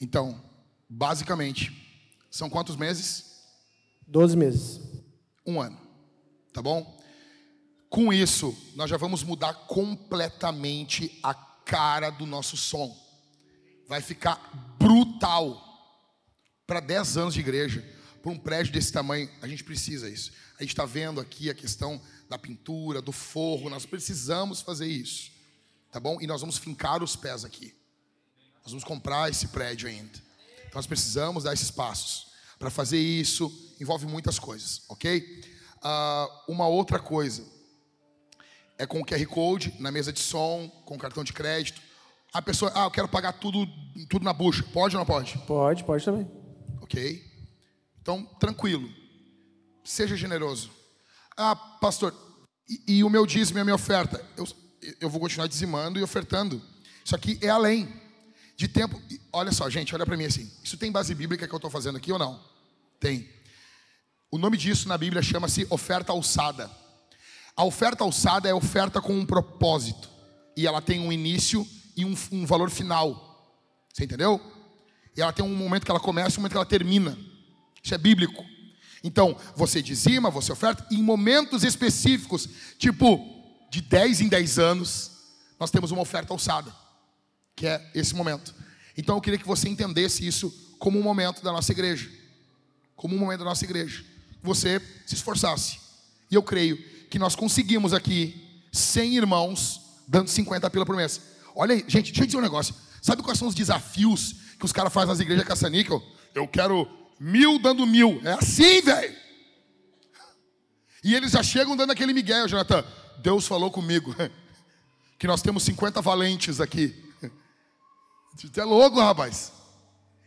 Então, basicamente, são quantos meses? Doze meses. Um ano. Tá bom? Com isso, nós já vamos mudar completamente a cara do nosso som. Vai ficar brutal. Para 10 anos de igreja, para um prédio desse tamanho, a gente precisa isso. A gente está vendo aqui a questão da pintura, do forro, nós precisamos fazer isso. Tá bom? E nós vamos fincar os pés aqui. Nós vamos comprar esse prédio ainda. Então nós precisamos dar esses passos. Para fazer isso, envolve muitas coisas, ok? Uh, uma outra coisa é com o QR Code na mesa de som, com cartão de crédito. A pessoa, ah, eu quero pagar tudo, tudo na bucha. Pode ou não pode? Pode, pode também. Ok? Então, tranquilo. Seja generoso. Ah, pastor, e, e o meu dízimo e a minha oferta? Eu, eu vou continuar dizimando e ofertando. Isso aqui é além de tempo. Olha só, gente, olha para mim assim. Isso tem base bíblica que eu estou fazendo aqui ou não? Tem. O nome disso na Bíblia chama-se oferta alçada. A oferta alçada é oferta com um propósito. E ela tem um início e um, um valor final. Você entendeu? E ela tem um momento que ela começa e um momento que ela termina. Isso é bíblico. Então, você dizima, você oferta, em momentos específicos, tipo de 10 em 10 anos, nós temos uma oferta alçada que é esse momento. Então eu queria que você entendesse isso como um momento da nossa igreja, como um momento da nossa igreja. Você se esforçasse. E eu creio que nós conseguimos aqui 100 irmãos dando 50 pila por mês. Olha aí, gente, deixa eu dizer um negócio. Sabe quais são os desafios que os caras fazem nas igrejas caça-níquel? Eu quero mil dando mil. É assim, velho. E eles já chegam dando aquele Miguel, Jonathan. Deus falou comigo que nós temos 50 valentes aqui. Você é louco, rapaz.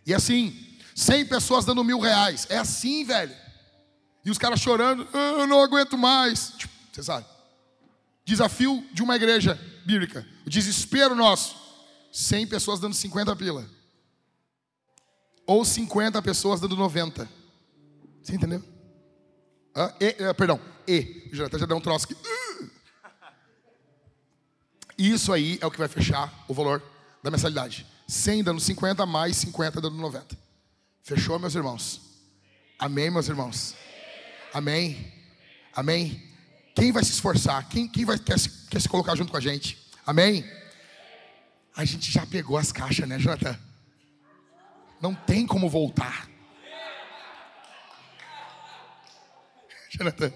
E assim, 100 pessoas dando mil reais. É assim, velho. E os caras chorando, ah, eu não aguento mais. Tipo, você sabe. Desafio de uma igreja bíblica. O desespero nosso. 100 pessoas dando 50 pila. Ou 50 pessoas dando 90. Você entendeu? Ah, e, ah, perdão, E. Já, já deu um troço aqui. Isso aí é o que vai fechar o valor da mensalidade. 100 dando 50, mais 50 dando 90. Fechou, meus irmãos? Amém, meus irmãos? Amém? Amém? Quem vai se esforçar? Quem, quem vai, quer, se, quer se colocar junto com a gente? Amém? A gente já pegou as caixas, né, Jonathan? Não tem como voltar. Jonathan,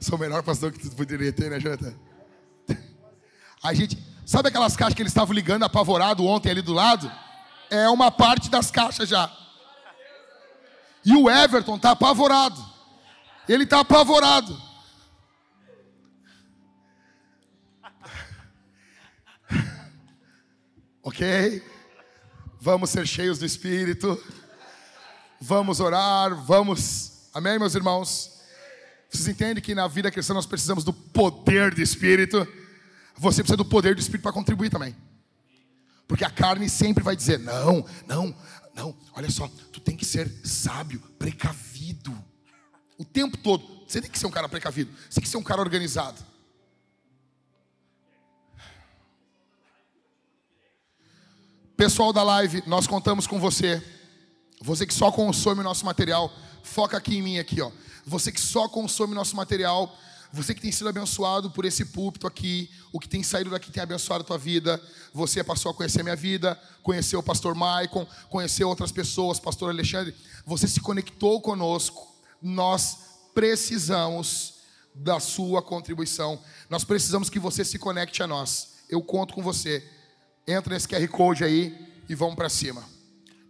sou o melhor pastor que tu poderia ter, né, Jonathan? A gente, Sabe aquelas caixas que eles estavam ligando apavorado ontem ali do lado? É uma parte das caixas já. E o Everton está apavorado. Ele está apavorado. ok? Vamos ser cheios do Espírito. Vamos orar. Vamos. Amém, meus irmãos? Vocês entendem que na vida cristã nós precisamos do poder do Espírito? você precisa do poder do Espírito para contribuir também. Porque a carne sempre vai dizer: não, não, não, olha só, tu tem que ser sábio, precavido. O tempo todo. Você tem que ser um cara precavido, você tem que ser um cara organizado. Pessoal da live, nós contamos com você. Você que só consome o nosso material, foca aqui em mim aqui, ó. Você que só consome o nosso material, você que tem sido abençoado por esse púlpito aqui, o que tem saído daqui tem abençoado a tua vida. Você passou a conhecer a minha vida, conheceu o pastor Maicon, conheceu outras pessoas, pastor Alexandre. Você se conectou conosco. Nós precisamos da sua contribuição. Nós precisamos que você se conecte a nós. eu conto com você. Entra nesse QR Code aí e vamos para cima.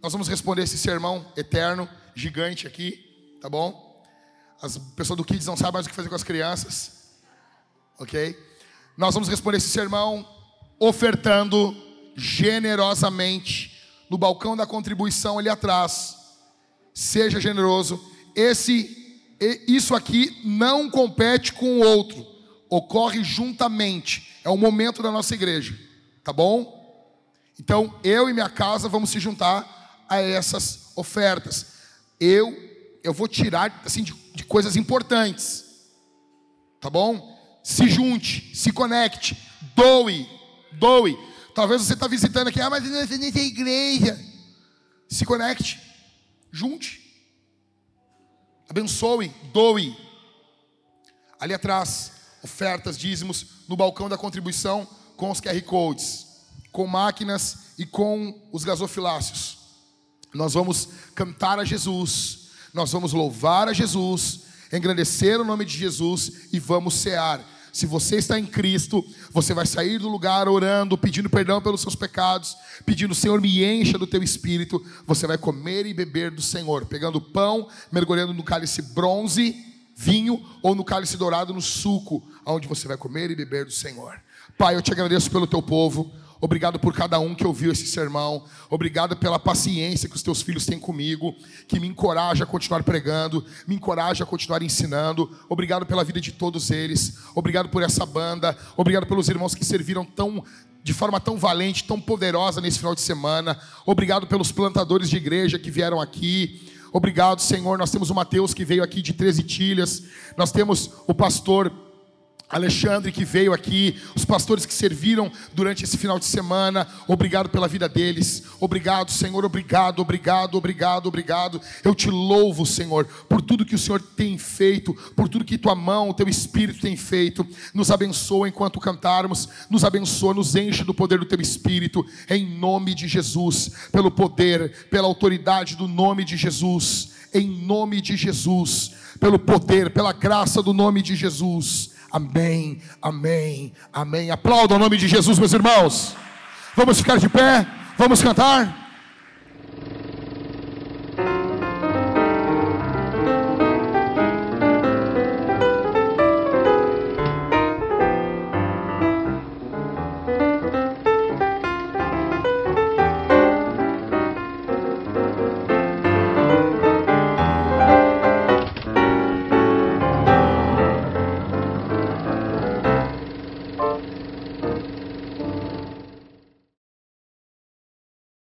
Nós vamos responder esse sermão eterno, gigante aqui, tá bom? As pessoas do Kids não sabem mais o que fazer com as crianças, ok? Nós vamos responder esse sermão ofertando generosamente no balcão da contribuição ali atrás. Seja generoso. Esse, isso aqui não compete com o outro, ocorre juntamente. É o momento da nossa igreja, tá bom? Então, eu e minha casa vamos se juntar a essas ofertas. Eu, eu vou tirar assim de, de coisas importantes, tá bom? Se junte, se conecte, doe, doe. Talvez você está visitando aqui, ah, mas você nem tem igreja. Se conecte, junte, abençoe, doe. Ali atrás, ofertas, dízimos, no balcão da contribuição com os QR Codes com máquinas e com os gasofiláceos. Nós vamos cantar a Jesus, nós vamos louvar a Jesus, engrandecer o nome de Jesus e vamos cear. Se você está em Cristo, você vai sair do lugar orando, pedindo perdão pelos seus pecados, pedindo, Senhor, me encha do teu espírito. Você vai comer e beber do Senhor, pegando pão, mergulhando no cálice bronze, vinho, ou no cálice dourado, no suco, onde você vai comer e beber do Senhor. Pai, eu te agradeço pelo teu povo. Obrigado por cada um que ouviu esse sermão. Obrigado pela paciência que os teus filhos têm comigo, que me encoraja a continuar pregando, me encoraja a continuar ensinando. Obrigado pela vida de todos eles. Obrigado por essa banda. Obrigado pelos irmãos que serviram tão de forma tão valente, tão poderosa nesse final de semana. Obrigado pelos plantadores de igreja que vieram aqui. Obrigado, Senhor. Nós temos o Mateus que veio aqui de 13 tilhas. Nós temos o pastor Alexandre que veio aqui, os pastores que serviram durante esse final de semana, obrigado pela vida deles, obrigado, Senhor, obrigado, obrigado, obrigado, obrigado. Eu te louvo, Senhor, por tudo que o Senhor tem feito, por tudo que tua mão, teu espírito tem feito. Nos abençoa enquanto cantarmos, nos abençoa, nos enche do poder do teu espírito, em nome de Jesus, pelo poder, pela autoridade do nome de Jesus, em nome de Jesus, pelo poder, pela graça do nome de Jesus. Amém, amém, amém. Aplauda o nome de Jesus, meus irmãos. Vamos ficar de pé, vamos cantar.